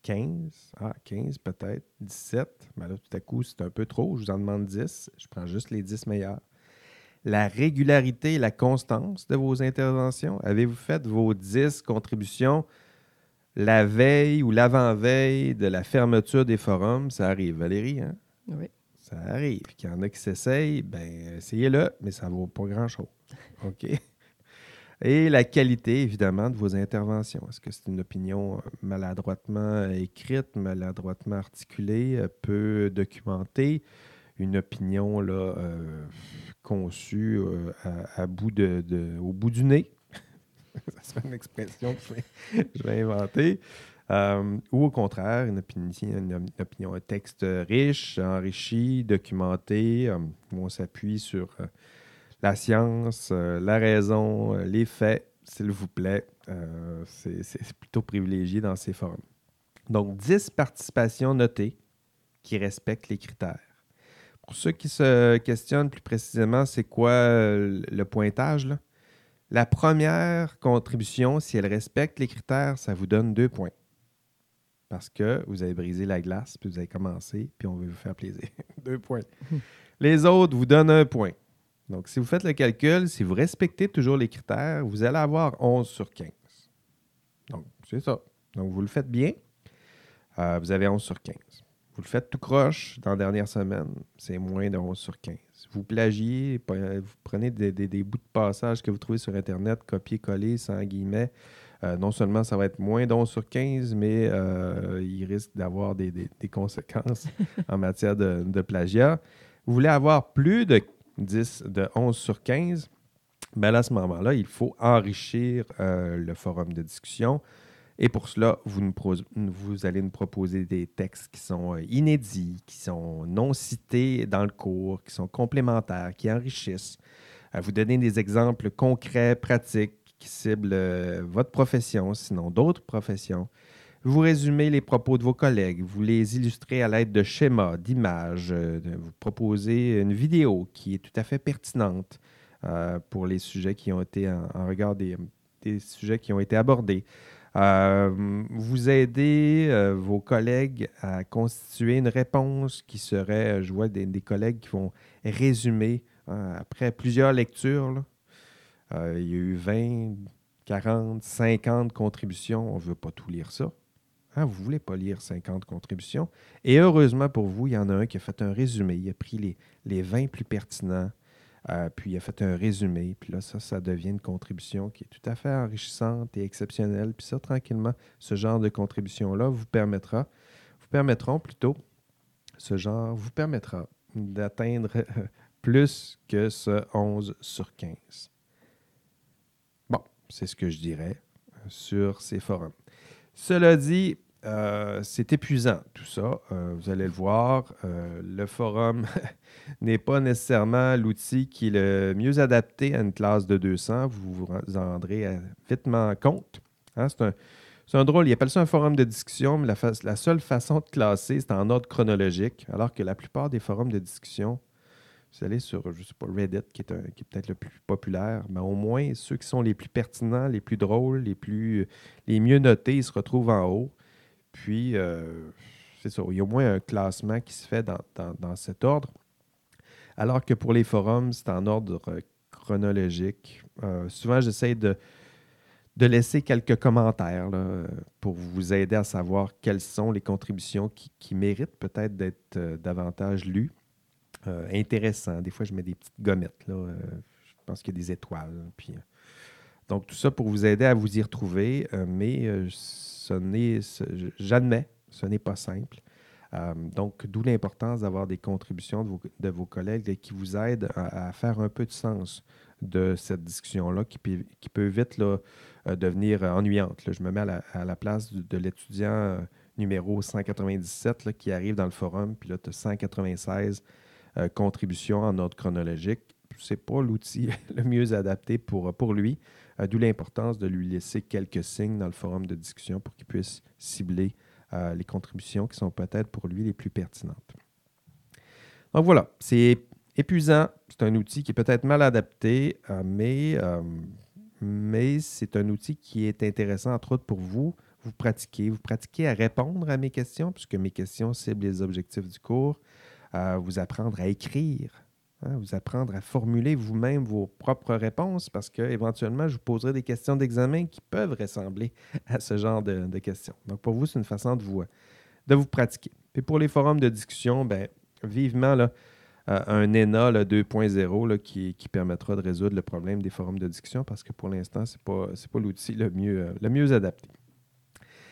15? Ah, 15 peut-être, 17. Mais là, tout à coup, c'est un peu trop. Je vous en demande 10. Je prends juste les 10 meilleurs. La régularité et la constance de vos interventions? Avez-vous fait vos 10 contributions la veille ou l'avant-veille de la fermeture des forums? Ça arrive, Valérie, hein? Oui. Ça arrive. Qu'il y en a qui s'essayent, ben essayez-le, mais ça ne vaut pas grand-chose. OK? Et la qualité, évidemment, de vos interventions. Est-ce que c'est une opinion maladroitement écrite, maladroitement articulée, euh, peu documentée, une opinion là, euh, conçue euh, à, bout de, au bout du nez? ça serait une expression que je vais, inventer. ou au contraire, une opinion, une, opinion, un texte riche, enrichi, documenté, où on s'appuie sur la science, euh, la raison, euh, les faits, s'il vous plaît. Euh, c'est plutôt privilégié dans ces forums. Donc, 10 participations notées qui respectent les critères. Pour ceux qui se questionnent plus précisément, c'est quoi le pointage? La première contribution, si elle respecte les critères, ça vous donne deux points. Parce que vous avez brisé la glace, puis vous avez commencé, puis on veut vous faire plaisir. deux points. Les autres vous donnent un point. Donc, si vous faites le calcul, si vous respectez toujours les critères, vous allez avoir 11 sur 15. Donc, c'est ça. Donc, vous le faites bien, euh, vous avez 11 sur 15. Vous le faites tout croche dans la dernière semaine, c'est moins de 11 sur 15. Vous plagiez, vous prenez des, bouts de passage que vous trouvez sur Internet, copier-coller sans guillemets. Euh, non seulement ça va être moins de 11 sur 15, mais euh, il risque d'avoir des, conséquences en matière de, de plagiat. Vous voulez avoir plus de 10 de 11 sur 15, ben à ce moment-là, il faut enrichir euh, le forum de discussion. Et pour cela, vous, allez nous proposer des textes qui sont euh, inédits, qui sont non cités dans le cours, qui sont complémentaires, qui enrichissent. Vous donner des exemples concrets, pratiques, qui ciblent euh, votre profession, sinon d'autres professions. Vous résumez les propos de vos collègues, vous les illustrez à l'aide de schémas, d'images, euh, vous proposez une vidéo qui est tout à fait pertinente pour les sujets qui ont été en, regard des, sujets qui ont été abordés. Euh, vous aidez vos collègues à constituer une réponse qui serait, je vois des, collègues qui vont résumer après plusieurs lectures. il y a eu 20, 40, 50 contributions. On ne veut pas tout lire ça. Hein, vous ne voulez pas lire 50 contributions. Et heureusement pour vous, il y en a un qui a fait un résumé. Il a pris les, les 20 plus pertinents, euh, puis il a fait un résumé. Puis là, ça, ça devient une contribution qui est tout à fait enrichissante et exceptionnelle. Puis ça, tranquillement, ce genre de contribution-là vous permettra, vous permettront plutôt, ce genre vous permettra d'atteindre plus que ce 11 sur 15. Bon, c'est ce que je dirais sur ces forums. Cela dit, euh, c'est épuisant tout ça. Euh, vous allez le voir. Euh, le forum n'est pas nécessairement l'outil qui est le mieux adapté à une classe de 200. Vous vous rendrez vitement compte. Hein, c'est un, drôle. Il appelle ça un forum de discussion, mais la, seule façon de classer, c'est en ordre chronologique, alors que la plupart des forums de discussion, vous allez sur, Reddit, qui est, qui est peut-être le plus populaire, mais au moins ceux qui sont les plus pertinents, les plus drôles, les, plus, les mieux notés, ils se retrouvent en haut. Puis, euh, c'est ça, il y a au moins un classement qui se fait dans, cet ordre. Alors que pour les forums, c'est en ordre chronologique. Euh, souvent, j'essaie de, de laisser quelques commentaires pour vous aider à savoir quelles sont les contributions qui, méritent peut-être d'être euh, davantage lues. intéressant. Des fois, je mets des petites gommettes. Là. je pense qu'il y a des étoiles. Puis, donc, tout ça pour vous aider à vous y retrouver. mais j'admets, ce n'est pas simple. Euh, donc, d'où l'importance d'avoir des contributions de vos, collègues qui vous aident à, faire un peu de sens de cette discussion-là qui, peut vite euh, devenir ennuyante. Je me mets à la, place de, l'étudiant euh, numéro 197 là, qui arrive dans le forum, puis là, tu as 196 euh, contributions en ordre chronologique. C'est pas l'outil le mieux adapté pour, lui, euh, d'où l'importance de lui laisser quelques signes dans le forum de discussion pour qu'il puisse cibler euh, les contributions qui sont peut-être pour lui les plus pertinentes. Donc voilà, c'est épuisant, c'est un outil qui est peut-être mal adapté, mais, mais c'est un outil qui est intéressant entre autres pour vous vous pratiquez. Vous pratiquez à répondre à mes questions, puisque mes questions ciblent les objectifs du cours. vous apprendre à écrire, hein, vous apprendre à formuler vous-même vos propres réponses, parce qu'éventuellement, je vous poserai des questions d'examen qui peuvent ressembler à ce genre de, questions. Donc, pour vous, c'est une façon de vous, de vous pratiquer. Et pour les forums de discussion, ben, vivement euh, un ENA 2.0 qui, permettra de résoudre le problème des forums de discussion parce que pour l'instant, ce n'est pas, pas l'outil le mieux, euh, le mieux adapté.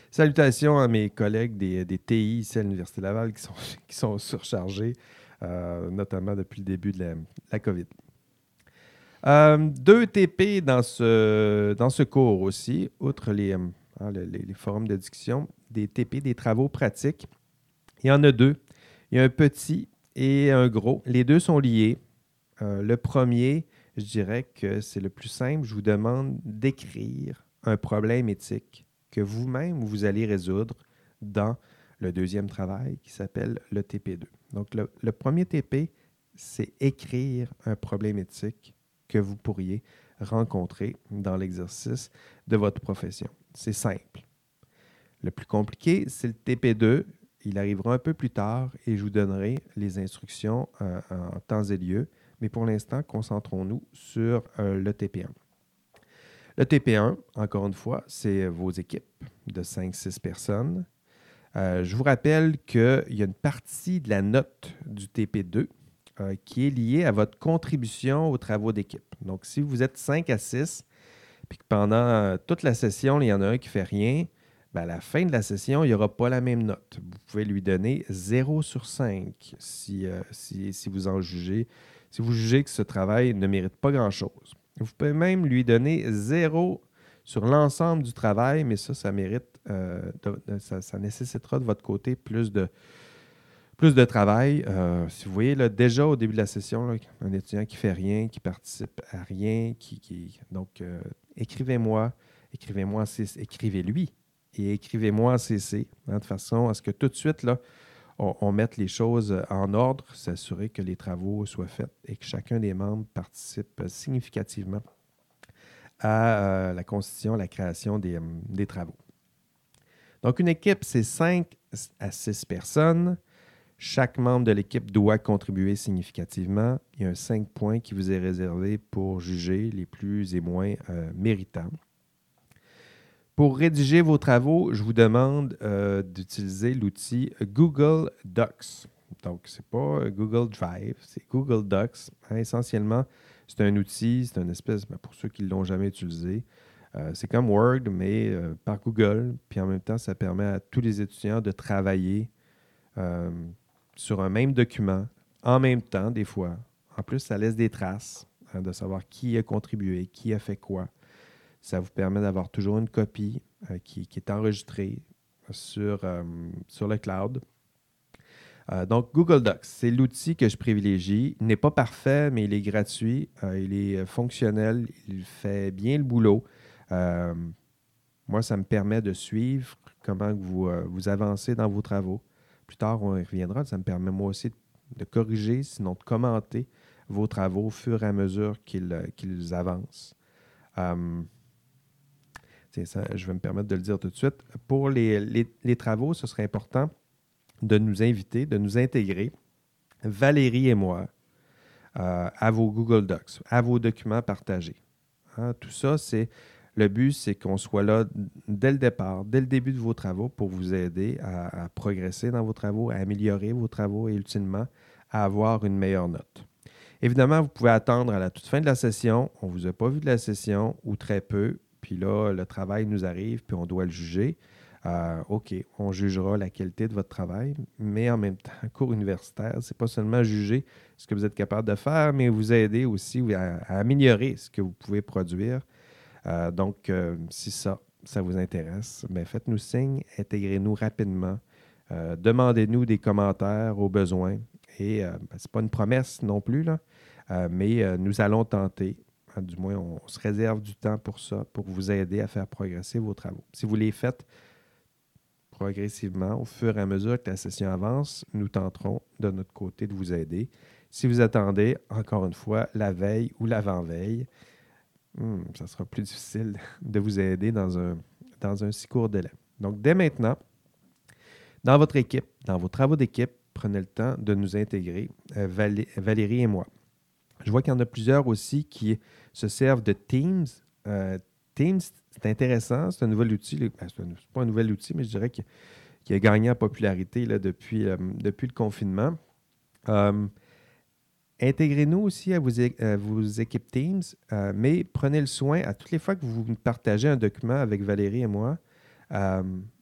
Salutations à mes collègues des, TI ici à l'Université Laval qui sont, qui sont surchargés, euh, notamment depuis le début de la, COVID. Euh, deux TP dans ce, cours aussi, outre les, euh, hein, forums de discussion, des TP, des travaux pratiques. Il y en a deux. Il y a un petit et un gros. Les deux sont liés. le premier, je dirais que c'est le plus simple. Je vous demande d'écrire un problème éthique que vous-même, vous allez résoudre dans le deuxième travail qui s'appelle le TP2. Donc, le, premier TP, c'est écrire un problème éthique que vous pourriez rencontrer dans l'exercice de votre profession. C'est simple. Le plus compliqué, c'est le TP2. Il arrivera un peu plus tard et je vous donnerai les instructions euh, en temps et lieu. Mais pour l'instant, concentrons-nous sur euh, le TP1. Le TP1, encore une fois, c'est vos équipes de 5-6 personnes. Euh, je vous rappelle qu'il y a une partie de la note du TP2 euh, qui est liée à votre contribution aux travaux d'équipe. Donc, si vous êtes 5 à 6, puis que pendant euh, toute la session, il y en a un qui ne fait rien, ben, à la fin de la session, il n'y aura pas la même note. Vous pouvez lui donner 0 sur 5 si, si vous en jugez, si vous jugez que ce travail ne mérite pas grand-chose. Vous pouvez même lui donner zéro sur l'ensemble du travail, mais ça, ça mérite, euh, ça, nécessitera de votre côté plus de, plus de travail. Euh, si vous voyez, là, déjà au début de la session, un étudiant qui fait rien, qui participe à rien, qui. donc, euh, écrivez-moi, écrivez-moi, écrivez-lui et écrivez-moi en CC, hein, de façon à ce que tout de suite, là, on, mette les choses en ordre, s'assurer que les travaux soient faits et que chacun des membres participe significativement à la constitution, la création des, des, travaux. Donc, une équipe, c'est 5 à 6 personnes. Chaque membre de l'équipe doit contribuer significativement. Il y a un 5 points qui vous est réservé pour juger les plus et moins euh, méritants. Pour rédiger vos travaux, je vous demande euh, d'utiliser l'outil Google Docs. Donc, ce n'est pas Google Drive, c'est Google Docs. Essentiellement, c'est un outil, c'est une espèce, ben, pour ceux qui ne l'ont jamais utilisé, euh, c'est comme Word, mais euh, par Google. Puis en même temps, ça permet à tous les étudiants de travailler sur un même document en même temps, des fois. En plus, ça laisse des traces hein, de savoir qui a contribué, qui a fait quoi. Ça vous permet d'avoir toujours une copie euh, qui, est enregistrée sur, euh, le cloud. Euh, donc, Google Docs, c'est l'outil que je privilégie. Il n'est pas parfait, mais il est gratuit, il est fonctionnel, il fait bien le boulot. Moi, ça me permet de suivre comment vous, vous avancez dans vos travaux. Plus tard, on y reviendra. Ça me permet moi aussi de corriger, sinon de commenter vos travaux au fur et à mesure qu'ils avancent je vais me permettre de le dire tout de suite. Pour les, travaux, ce serait important de nous inviter, de nous intégrer, Valérie et moi, euh, à vos Google Docs, à vos documents partagés. Hein, tout ça, c'est le but, c'est qu'on soit là dès le départ, dès le début de vos travaux pour vous aider à, progresser dans vos travaux, à améliorer vos travaux et ultimement à avoir une meilleure note. Évidemment, vous pouvez attendre à la toute fin de la session. On ne vous a pas vu de la session ou très peu. Puis là, le travail nous arrive, puis on doit le juger. Euh, OK, on jugera la qualité de votre travail, mais en même temps, cours universitaire, c'est pas seulement juger ce que vous êtes capable de faire, mais vous aider aussi à, améliorer ce que vous pouvez produire. Euh, donc, euh, c'est ça. ça vous intéresse, ben faites-nous signe, intégrez-nous rapidement. Euh, demandez-nous des commentaires au besoin. Et ce n'est pas une promesse non plus, là, mais nous allons tenter. Du moins, on, se réserve du temps pour ça, pour vous aider à faire progresser vos travaux. Si vous les faites progressivement, au fur et à mesure que la session avance, nous tenterons de notre côté de vous aider. Si vous attendez, encore une fois, la veille ou l'avant-veille, hmm, ça sera plus difficile de vous aider dans un, dans un si court délai. Donc, dès maintenant, dans votre équipe, dans vos travaux d'équipe, prenez le temps de nous intégrer, euh, Valérie et moi. Je vois qu'il y en a plusieurs aussi qui se servent de Teams. Euh, Teams, c'est intéressant, c'est un nouvel outil. Ben, ce n'est pas un nouvel outil, mais je dirais qu'il a gagné en popularité depuis, euh, depuis le confinement. Intégrez-nous aussi à vos, équipes Teams, euh, mais prenez le soin, à toutes les fois que vous partagez un document avec Valérie et moi,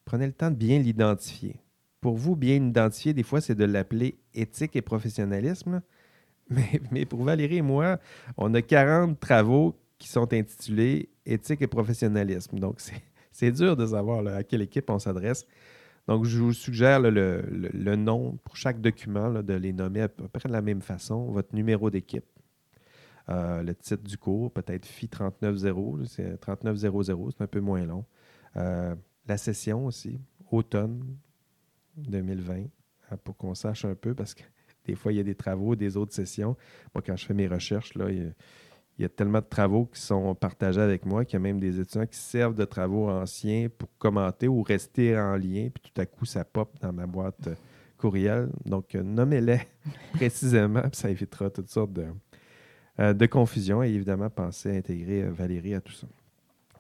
prenez le temps de bien l'identifier. Pour vous, bien l'identifier, des fois, c'est de l'appeler éthique et professionnalisme. Mais, mais, pour Valérie et moi, on a 40 travaux qui sont intitulés Éthique et professionnalisme. Donc, c'est dur de savoir à quelle équipe on s'adresse. Donc, je vous suggère le, nom pour chaque document, de les nommer à peu près de la même façon. Votre numéro d'équipe, euh, le titre du cours, peut-être FI 3900, c'est 3900, c'est un peu moins long. Euh, la session aussi, automne 2020, hein, pour qu'on sache un peu, parce que des fois, il y a des travaux, des autres sessions. Moi, quand je fais mes recherches, là, il y a, il y a tellement de travaux qui sont partagés avec moi qu'il y a même des étudiants qui servent de travaux anciens pour commenter ou rester en lien, puis tout à coup, ça pop dans ma boîte euh, courriel. Donc, euh, nommez-les précisément, puis ça évitera toutes sortes de, euh, de confusion. Et évidemment, pensez à intégrer Valérie à tout ça.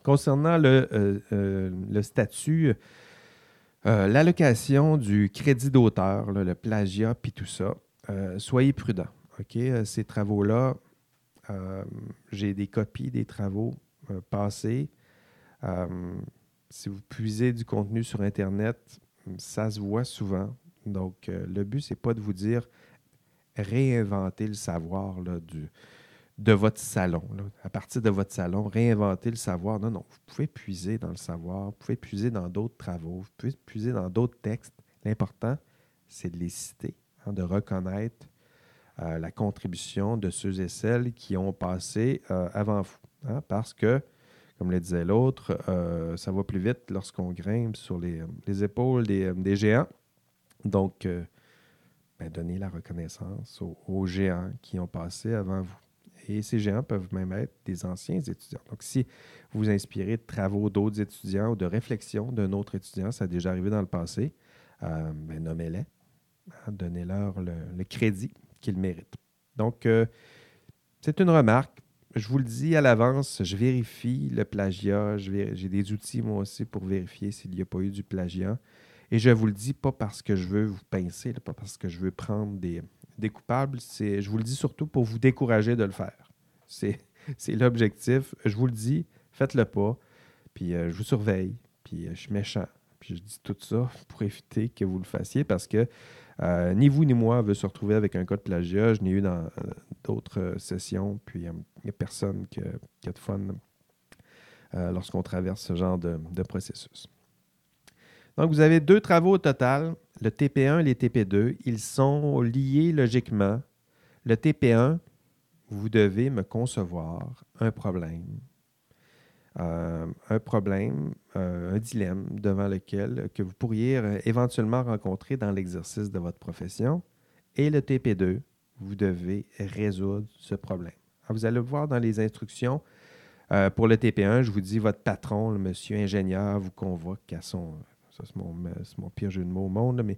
Concernant le, le statut, l'allocation du crédit d'auteur, le plagiat, puis tout ça, soyez prudents. OK? Ces travaux-là, j'ai des copies des travaux euh, passés. Euh, si vous puisez du contenu sur Internet, ça se voit souvent. Donc, le but, ce n'est pas de vous dire réinventer le savoir de votre salon. À partir de votre salon, réinventer le savoir. Non, non, vous pouvez puiser dans le savoir, vous pouvez puiser dans d'autres travaux, vous pouvez puiser dans d'autres textes. L'important, c'est de les citer, hein, de reconnaître euh, la contribution de ceux et celles qui ont passé euh, avant vous. Hein, parce que, comme le disait l'autre, euh, ça va plus vite lorsqu'on grimpe sur les, épaules des, géants. Donc, ben, donnez la reconnaissance aux, géants qui ont passé avant vous. Et ces géants peuvent même être des anciens étudiants. Donc, si vous inspirez de travaux d'autres étudiants ou de réflexions d'un autre étudiant, ça a déjà arrivé dans le passé, ben, nommez-les. Hein, donnez-leur le, crédit qu'il mérite. Donc, euh, c'est une remarque. Je vous le dis à l'avance, je vérifie le plagiat. J'ai des outils, moi aussi, pour vérifier s'il n'y a pas eu du plagiat. Et je vous le dis pas parce que je veux vous pincer, pas parce que je veux prendre des, des coupables. Je vous le dis surtout pour vous décourager de le faire. C'est l'objectif. Je vous le dis, faites-le pas. Puis euh, je vous surveille. Puis euh, je suis méchant. Puis je dis tout ça pour éviter que vous le fassiez parce que euh, ni vous ni moi veut se retrouver avec un cas de plagiat. Je n'ai eu dans euh, d'autres euh, sessions, puis il n'y a personne qui, a de fun lorsqu'on traverse ce genre de, processus. Donc, vous avez deux travaux au total, le TP1 et les TP2. Ils sont liés logiquement. Le TP1, vous devez me concevoir un problème euh, un problème, euh, un dilemme devant lequel que vous pourriez euh, éventuellement rencontrer dans l'exercice de votre profession. Et le TP2, vous devez résoudre ce problème. vous allez voir dans les instructions. pour le TP1, je vous dis, votre patron, le monsieur ingénieur, vous convoque à son... Ça, c'est mon, pire jeu de mots au monde, mais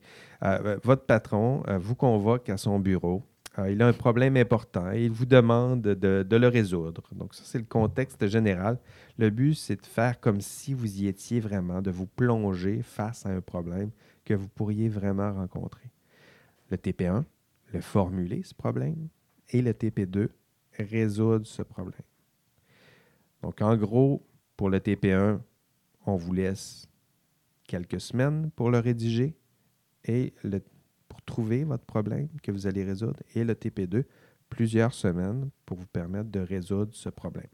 votre patron vous convoque à son bureau euh, il a un problème important et il vous demande de, le résoudre. Donc, ça, c'est le contexte général. Le but, c'est de faire comme si vous y étiez vraiment, de vous plonger face à un problème que vous pourriez vraiment rencontrer. Le TP1, le formuler, ce problème, et le TP2, résoudre ce problème. Donc, en gros, pour le TP1, on vous laisse quelques semaines pour le rédiger et le trouver votre problème que vous allez résoudre et le TP2 plusieurs semaines pour vous permettre de résoudre ce problème.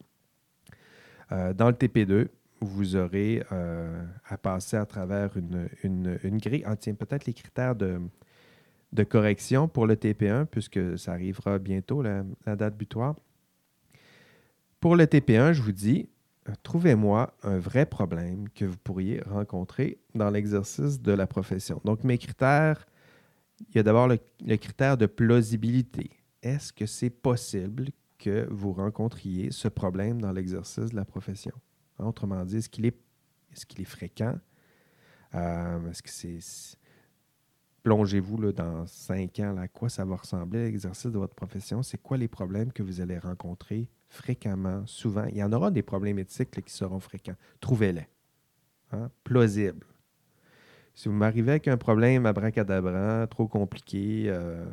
Euh, dans le TP2, vous aurez euh, à passer à travers une, grille. Ah, tiens, peut-être les critères de, de correction pour le TP1, puisque ça arrivera bientôt, la, la date butoir. Pour le TP1, je vous dis, euh, trouvez-moi un vrai problème que vous pourriez rencontrer dans l'exercice de la profession. Donc, mes critères, il y a d'abord le, critère de plausibilité. Est-ce que c'est possible que vous rencontriez ce problème dans l'exercice de la profession? Hein, Autrement dit, est-ce qu'il est, est, est fréquent? Euh, est-ce que c'est. Plongez-vous dans cinq ans, à quoi ça va ressembler l'exercice de votre profession? C'est quoi les problèmes que vous allez rencontrer fréquemment, souvent? Il y en aura des problèmes éthiques là, qui seront fréquents. Trouvez-les. Hein? Plausibles. Si vous m'arrivez avec un problème abracadabra, trop compliqué, euh,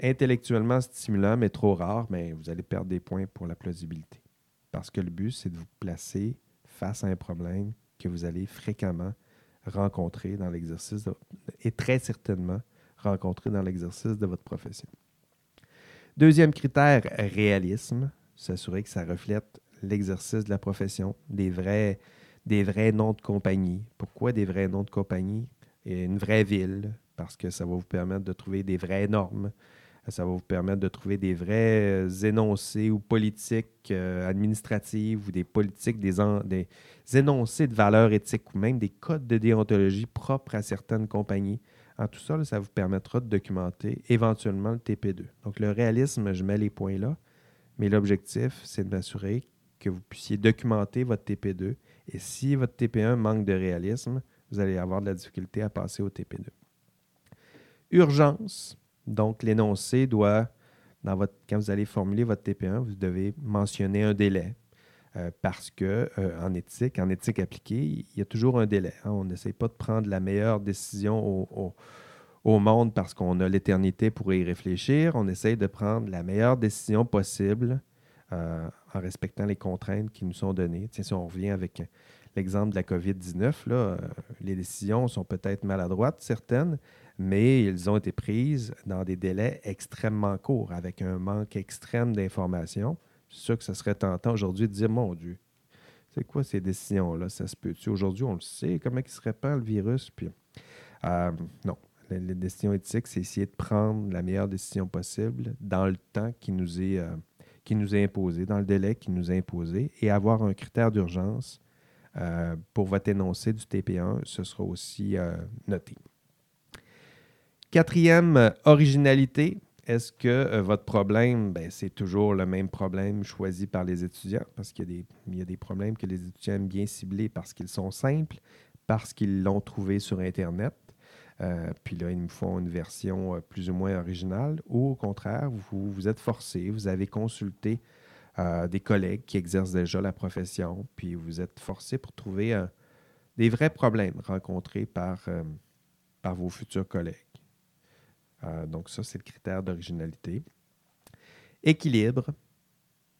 intellectuellement stimulant, mais trop rare, mais vous allez perdre des points pour la plausibilité. Parce que le but, c'est de vous placer face à un problème que vous allez fréquemment rencontrer dans l'exercice et très certainement rencontrer dans l'exercice de votre profession. Deuxième critère, réalisme. S'assurer que ça reflète l'exercice de la profession, des vrais, des vrais noms de compagnie. Pourquoi des vrais noms de compagnie? Et une vraie ville, parce que ça va vous permettre de trouver des vraies normes. Ça va vous permettre de trouver des vrais euh, énoncés ou politiques euh, administratives ou des politiques, des, énoncés de valeurs éthiques ou même des codes de déontologie propres à certaines compagnies. En tout ça, ça vous permettra de documenter éventuellement le TP2. Donc, le réalisme, je mets les points là, mais l'objectif, c'est de m'assurer que vous puissiez documenter votre TP2. Et si votre TP1 manque de réalisme, vous allez avoir de la difficulté à passer au TP2. Urgence. Donc, l'énoncé doit, quand vous allez formuler votre TP1, vous devez mentionner un délai. Euh, parce que euh, en éthique, en éthique appliquée, il y a toujours un délai. hein. On n'essaie pas de prendre la meilleure décision au monde parce qu'on a l'éternité pour y réfléchir. On essaie de prendre la meilleure décision possible euh, en respectant les contraintes qui nous sont données. Si on revient avec l'exemple de la COVID-19, là, euh, les décisions sont peut-être maladroites, certaines, mais elles ont été prises dans des délais extrêmement courts, avec un manque extrême d'informations. C'est sûr que ce serait tentant aujourd'hui de dire, mon Dieu, c'est quoi ces décisions-là? Ça se peut-tu? Aujourd'hui, on le sait, comment il se répand le virus? Puis, euh, non. Les, les décisions éthiques, c'est essayer de prendre la meilleure décision possible dans le temps qui nous est, euh, qui nous est imposé, dans le délai qui nous est imposé, et avoir un critère d'urgence euh, pour votre énoncé du TP1, ce sera aussi euh, noté. Quatrième, euh, originalité. Est-ce que votre problème, ben, c'est toujours le même problème choisi par les étudiants? Parce qu'il y, y a des problèmes que les étudiants aiment bien cibler parce qu'ils sont simples, parce qu'ils l'ont trouvé sur Internet. Euh, puis là, ils nous font une version euh, plus ou moins originale. Ou au contraire, vous, vous êtes forcé, vous avez consulté euh, des collègues qui exercent déjà la profession, puis vous êtes forcé pour trouver des vrais problèmes rencontrés par, par vos futurs collègues. Donc ça, c'est le critère d'originalité. Équilibre.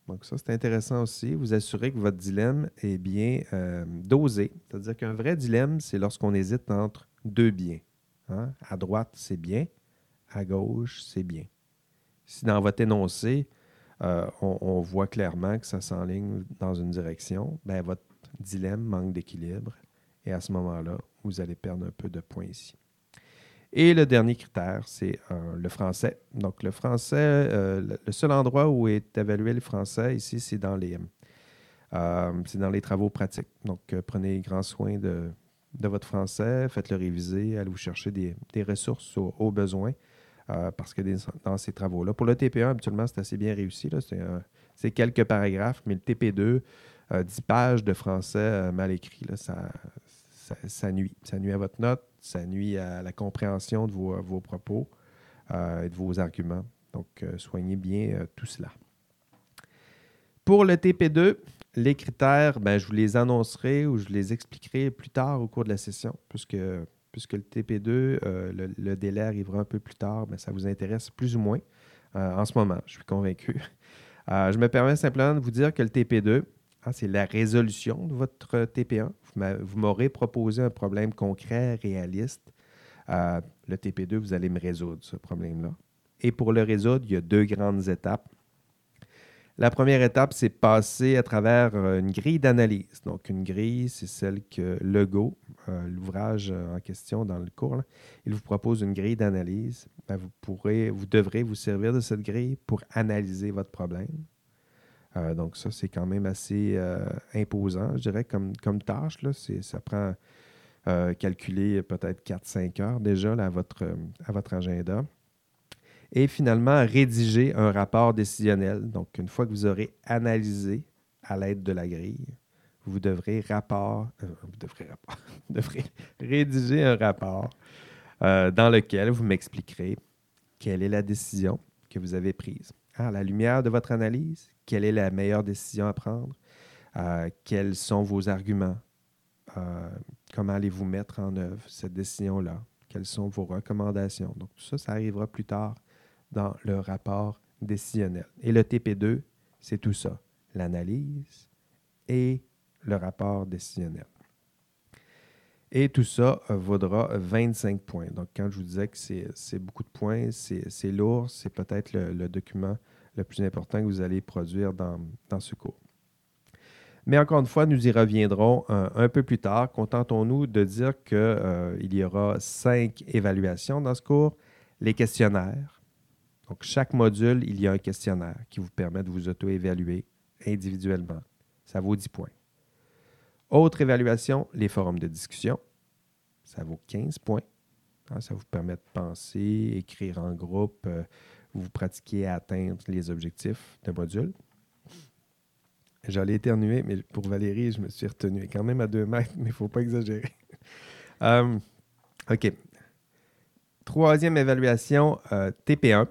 Donc ça, c'est intéressant aussi. Vous assurez que votre dilemme est bien dosé. C'est-à-dire qu'un vrai dilemme, c'est lorsqu'on hésite entre deux biens. Hein? À droite, c'est bien. À gauche, c'est bien. Si dans votre énoncé, euh, on, voit clairement que ça s'enligne dans une direction, ben, votre dilemme manque d'équilibre. Et à ce moment-là, vous allez perdre un peu de points ici. Et le dernier critère, c'est euh, le français. Donc, le français, euh, le- seul endroit où est évalué le français ici, c'est dans les, travaux pratiques. Donc, prenez grand soin de, de votre français, faites-le réviser, allez vous chercher des, ressources au, au besoin, euh, parce que dans ces travaux-là, pour le TP1, habituellement, c'est assez bien réussi. C'est, quelques paragraphes, mais le TP2, euh, 10 pages de français euh, mal écrit, ça, nuit. Ça nuit à votre note, ça nuit à la compréhension de vos, vos propos euh, et de vos arguments. Donc, euh, soignez bien euh, tout cela. Pour le TP2, les critères, ben, je vous les annoncerai ou je les expliquerai plus tard au cours de la session, puisque, le TP2, euh, le, délai arrivera un peu plus tard, ben, ça vous intéresse plus ou moins euh, en ce moment, je suis convaincu. Euh, je me permets simplement de vous dire que le TP2, hein, c'est la résolution de votre TP1. Vous m'a- Vous m'aurez proposé un problème concret, réaliste. Le TP2, vous allez me résoudre ce problème-là. Et pour le résoudre, il y a deux grandes étapes. La première étape, c'est passer à travers euh, une grille d'analyse. Donc, une grille, c'est celle que Lego, euh, l'ouvrage euh, en question dans le cours, il vous propose une grille d'analyse. Ben, vous, devrez vous servir de cette grille pour analyser votre problème. Donc, ça, c'est quand même assez imposant, je dirais, comme, tâche. Là. Ça prend calculer peut-être 4-5 heures déjà à votre agenda. Et finalement, rédiger un rapport décisionnel. Donc, une fois que vous aurez analysé à l'aide de la grille, vous devrez rapport, euh, devrez, rapport- devrez rédiger un rapport euh, dans lequel vous m'expliquerez quelle est la décision que vous avez prise. À la lumière de votre analyse, quelle est la meilleure décision à prendre? Euh, quels sont vos arguments? Comment allez-vous mettre en œuvre cette décision-là? Quelles sont vos recommandations? Donc, tout ça, ça arrivera plus tard dans le rapport décisionnel. Et le TP2, c'est tout ça, l'analyse et le rapport décisionnel. Et tout ça euh, vaudra 25 points. Donc, quand je vous disais que c'est beaucoup de points, c'est lourd, c'est peut-être le, document le plus important que vous allez produire dans, dans ce cours. Mais encore une fois, nous y reviendrons un, un peu plus tard. Contentons-nous de dire qu'il y aura cinq évaluations dans ce cours. Les questionnaires. Donc, chaque module, il y a un questionnaire qui vous permet de vous auto-évaluer individuellement. Ça vaut 10 points. Autre évaluation, les forums de discussion. Ça vaut 15 points. Hein, ça vous permet de penser, écrire en groupe, euh, vous pratiquez à atteindre les objectifs de module. J'allais éternuer, mais pour Valérie, je me suis retenu quand même à 2 mètres, mais il ne faut pas exagérer. Euh, OK. Troisième évaluation, euh, TP1,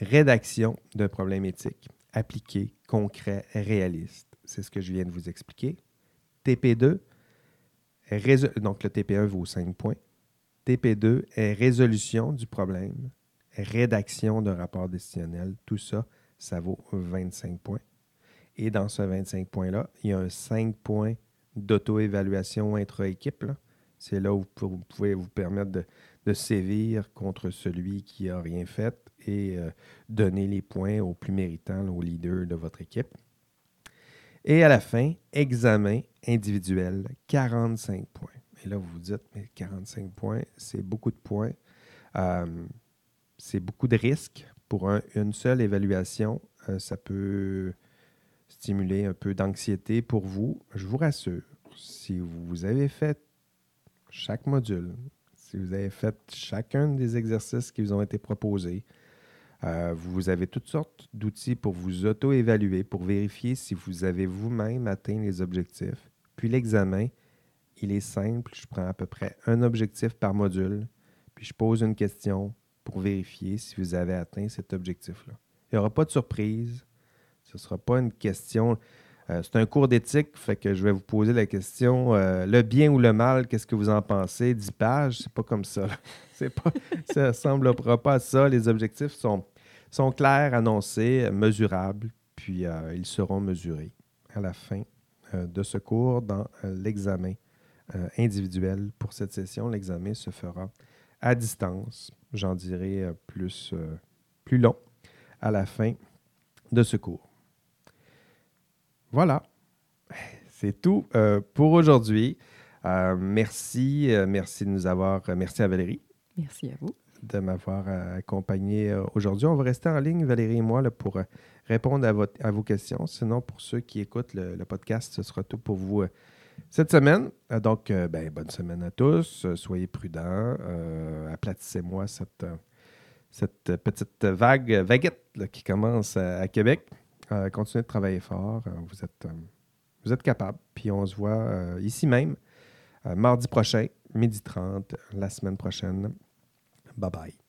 rédaction d'un problème éthique, appliqué, concret, réaliste. C'est ce que je viens de vous expliquer. TP2, résol- donc le TP1 vaut 5 points. TP2 est résolution du problème, rédaction d'un rapport décisionnel. Tout ça, ça vaut 25 points. Et dans ce 25 points-là, il y a un 5 points d'auto-évaluation intra-équipe. C'est là où vous pouvez vous permettre de, de sévir contre celui qui n'a rien fait euh, donner les points aux plus méritants, aux leaders de votre équipe. Et à la fin, examen individuel, 45 points. Et là, vous vous dites, mais 45 points, c'est beaucoup de points. Euh, c'est beaucoup de risques pour un- une seule évaluation. Euh, ça peut stimuler un peu d'anxiété pour vous. Je vous rassure, si vous avez fait chaque module, si vous avez fait chacun des exercices qui vous ont été proposés, euh, vous avez toutes sortes d'outils pour vous auto-évaluer, pour vérifier si vous avez vous-même atteint les objectifs. Puis l'examen, il est simple. Je prends à peu près un objectif par module, puis je pose une question pour vérifier si vous avez atteint cet objectif-là. Il n'y aura pas de surprise. Ce ne sera pas une question. Euh, c'est un cours d'éthique, fait que je vais vous poser la question euh, le bien ou le mal, qu'est-ce que vous en pensez? 10 pages, c'est pas comme ça. là. C'est pas, ça ressemblera pas à ça. Les objectifs sont, clairs, annoncés, mesurables, puis euh, ils seront mesurés à la fin de ce cours dans l'examen individuel pour cette session. L'examen se fera à distance, j'en dirai plus, plus long à la fin de ce cours. Voilà, c'est tout euh, pour aujourd'hui. Euh, merci, euh, merci de nous avoir, merci à Valérie Merci à vous. de m'avoir accompagné aujourd'hui. On va rester en ligne, Valérie et moi, là, pour répondre à, votre- à vos questions. Sinon, pour ceux qui écoutent le, le podcast, ce sera tout pour vous cette semaine. Donc, ben, bonne semaine à tous. Soyez prudents. Aplatissez-moi cette, cette petite vague, vaguette là, qui commence à, à Québec. Euh, continuez de travailler fort. Euh, vous êtes, euh, vous êtes capable. Puis on se voit ici même, mardi prochain, midi 30, la semaine prochaine. Bye bye.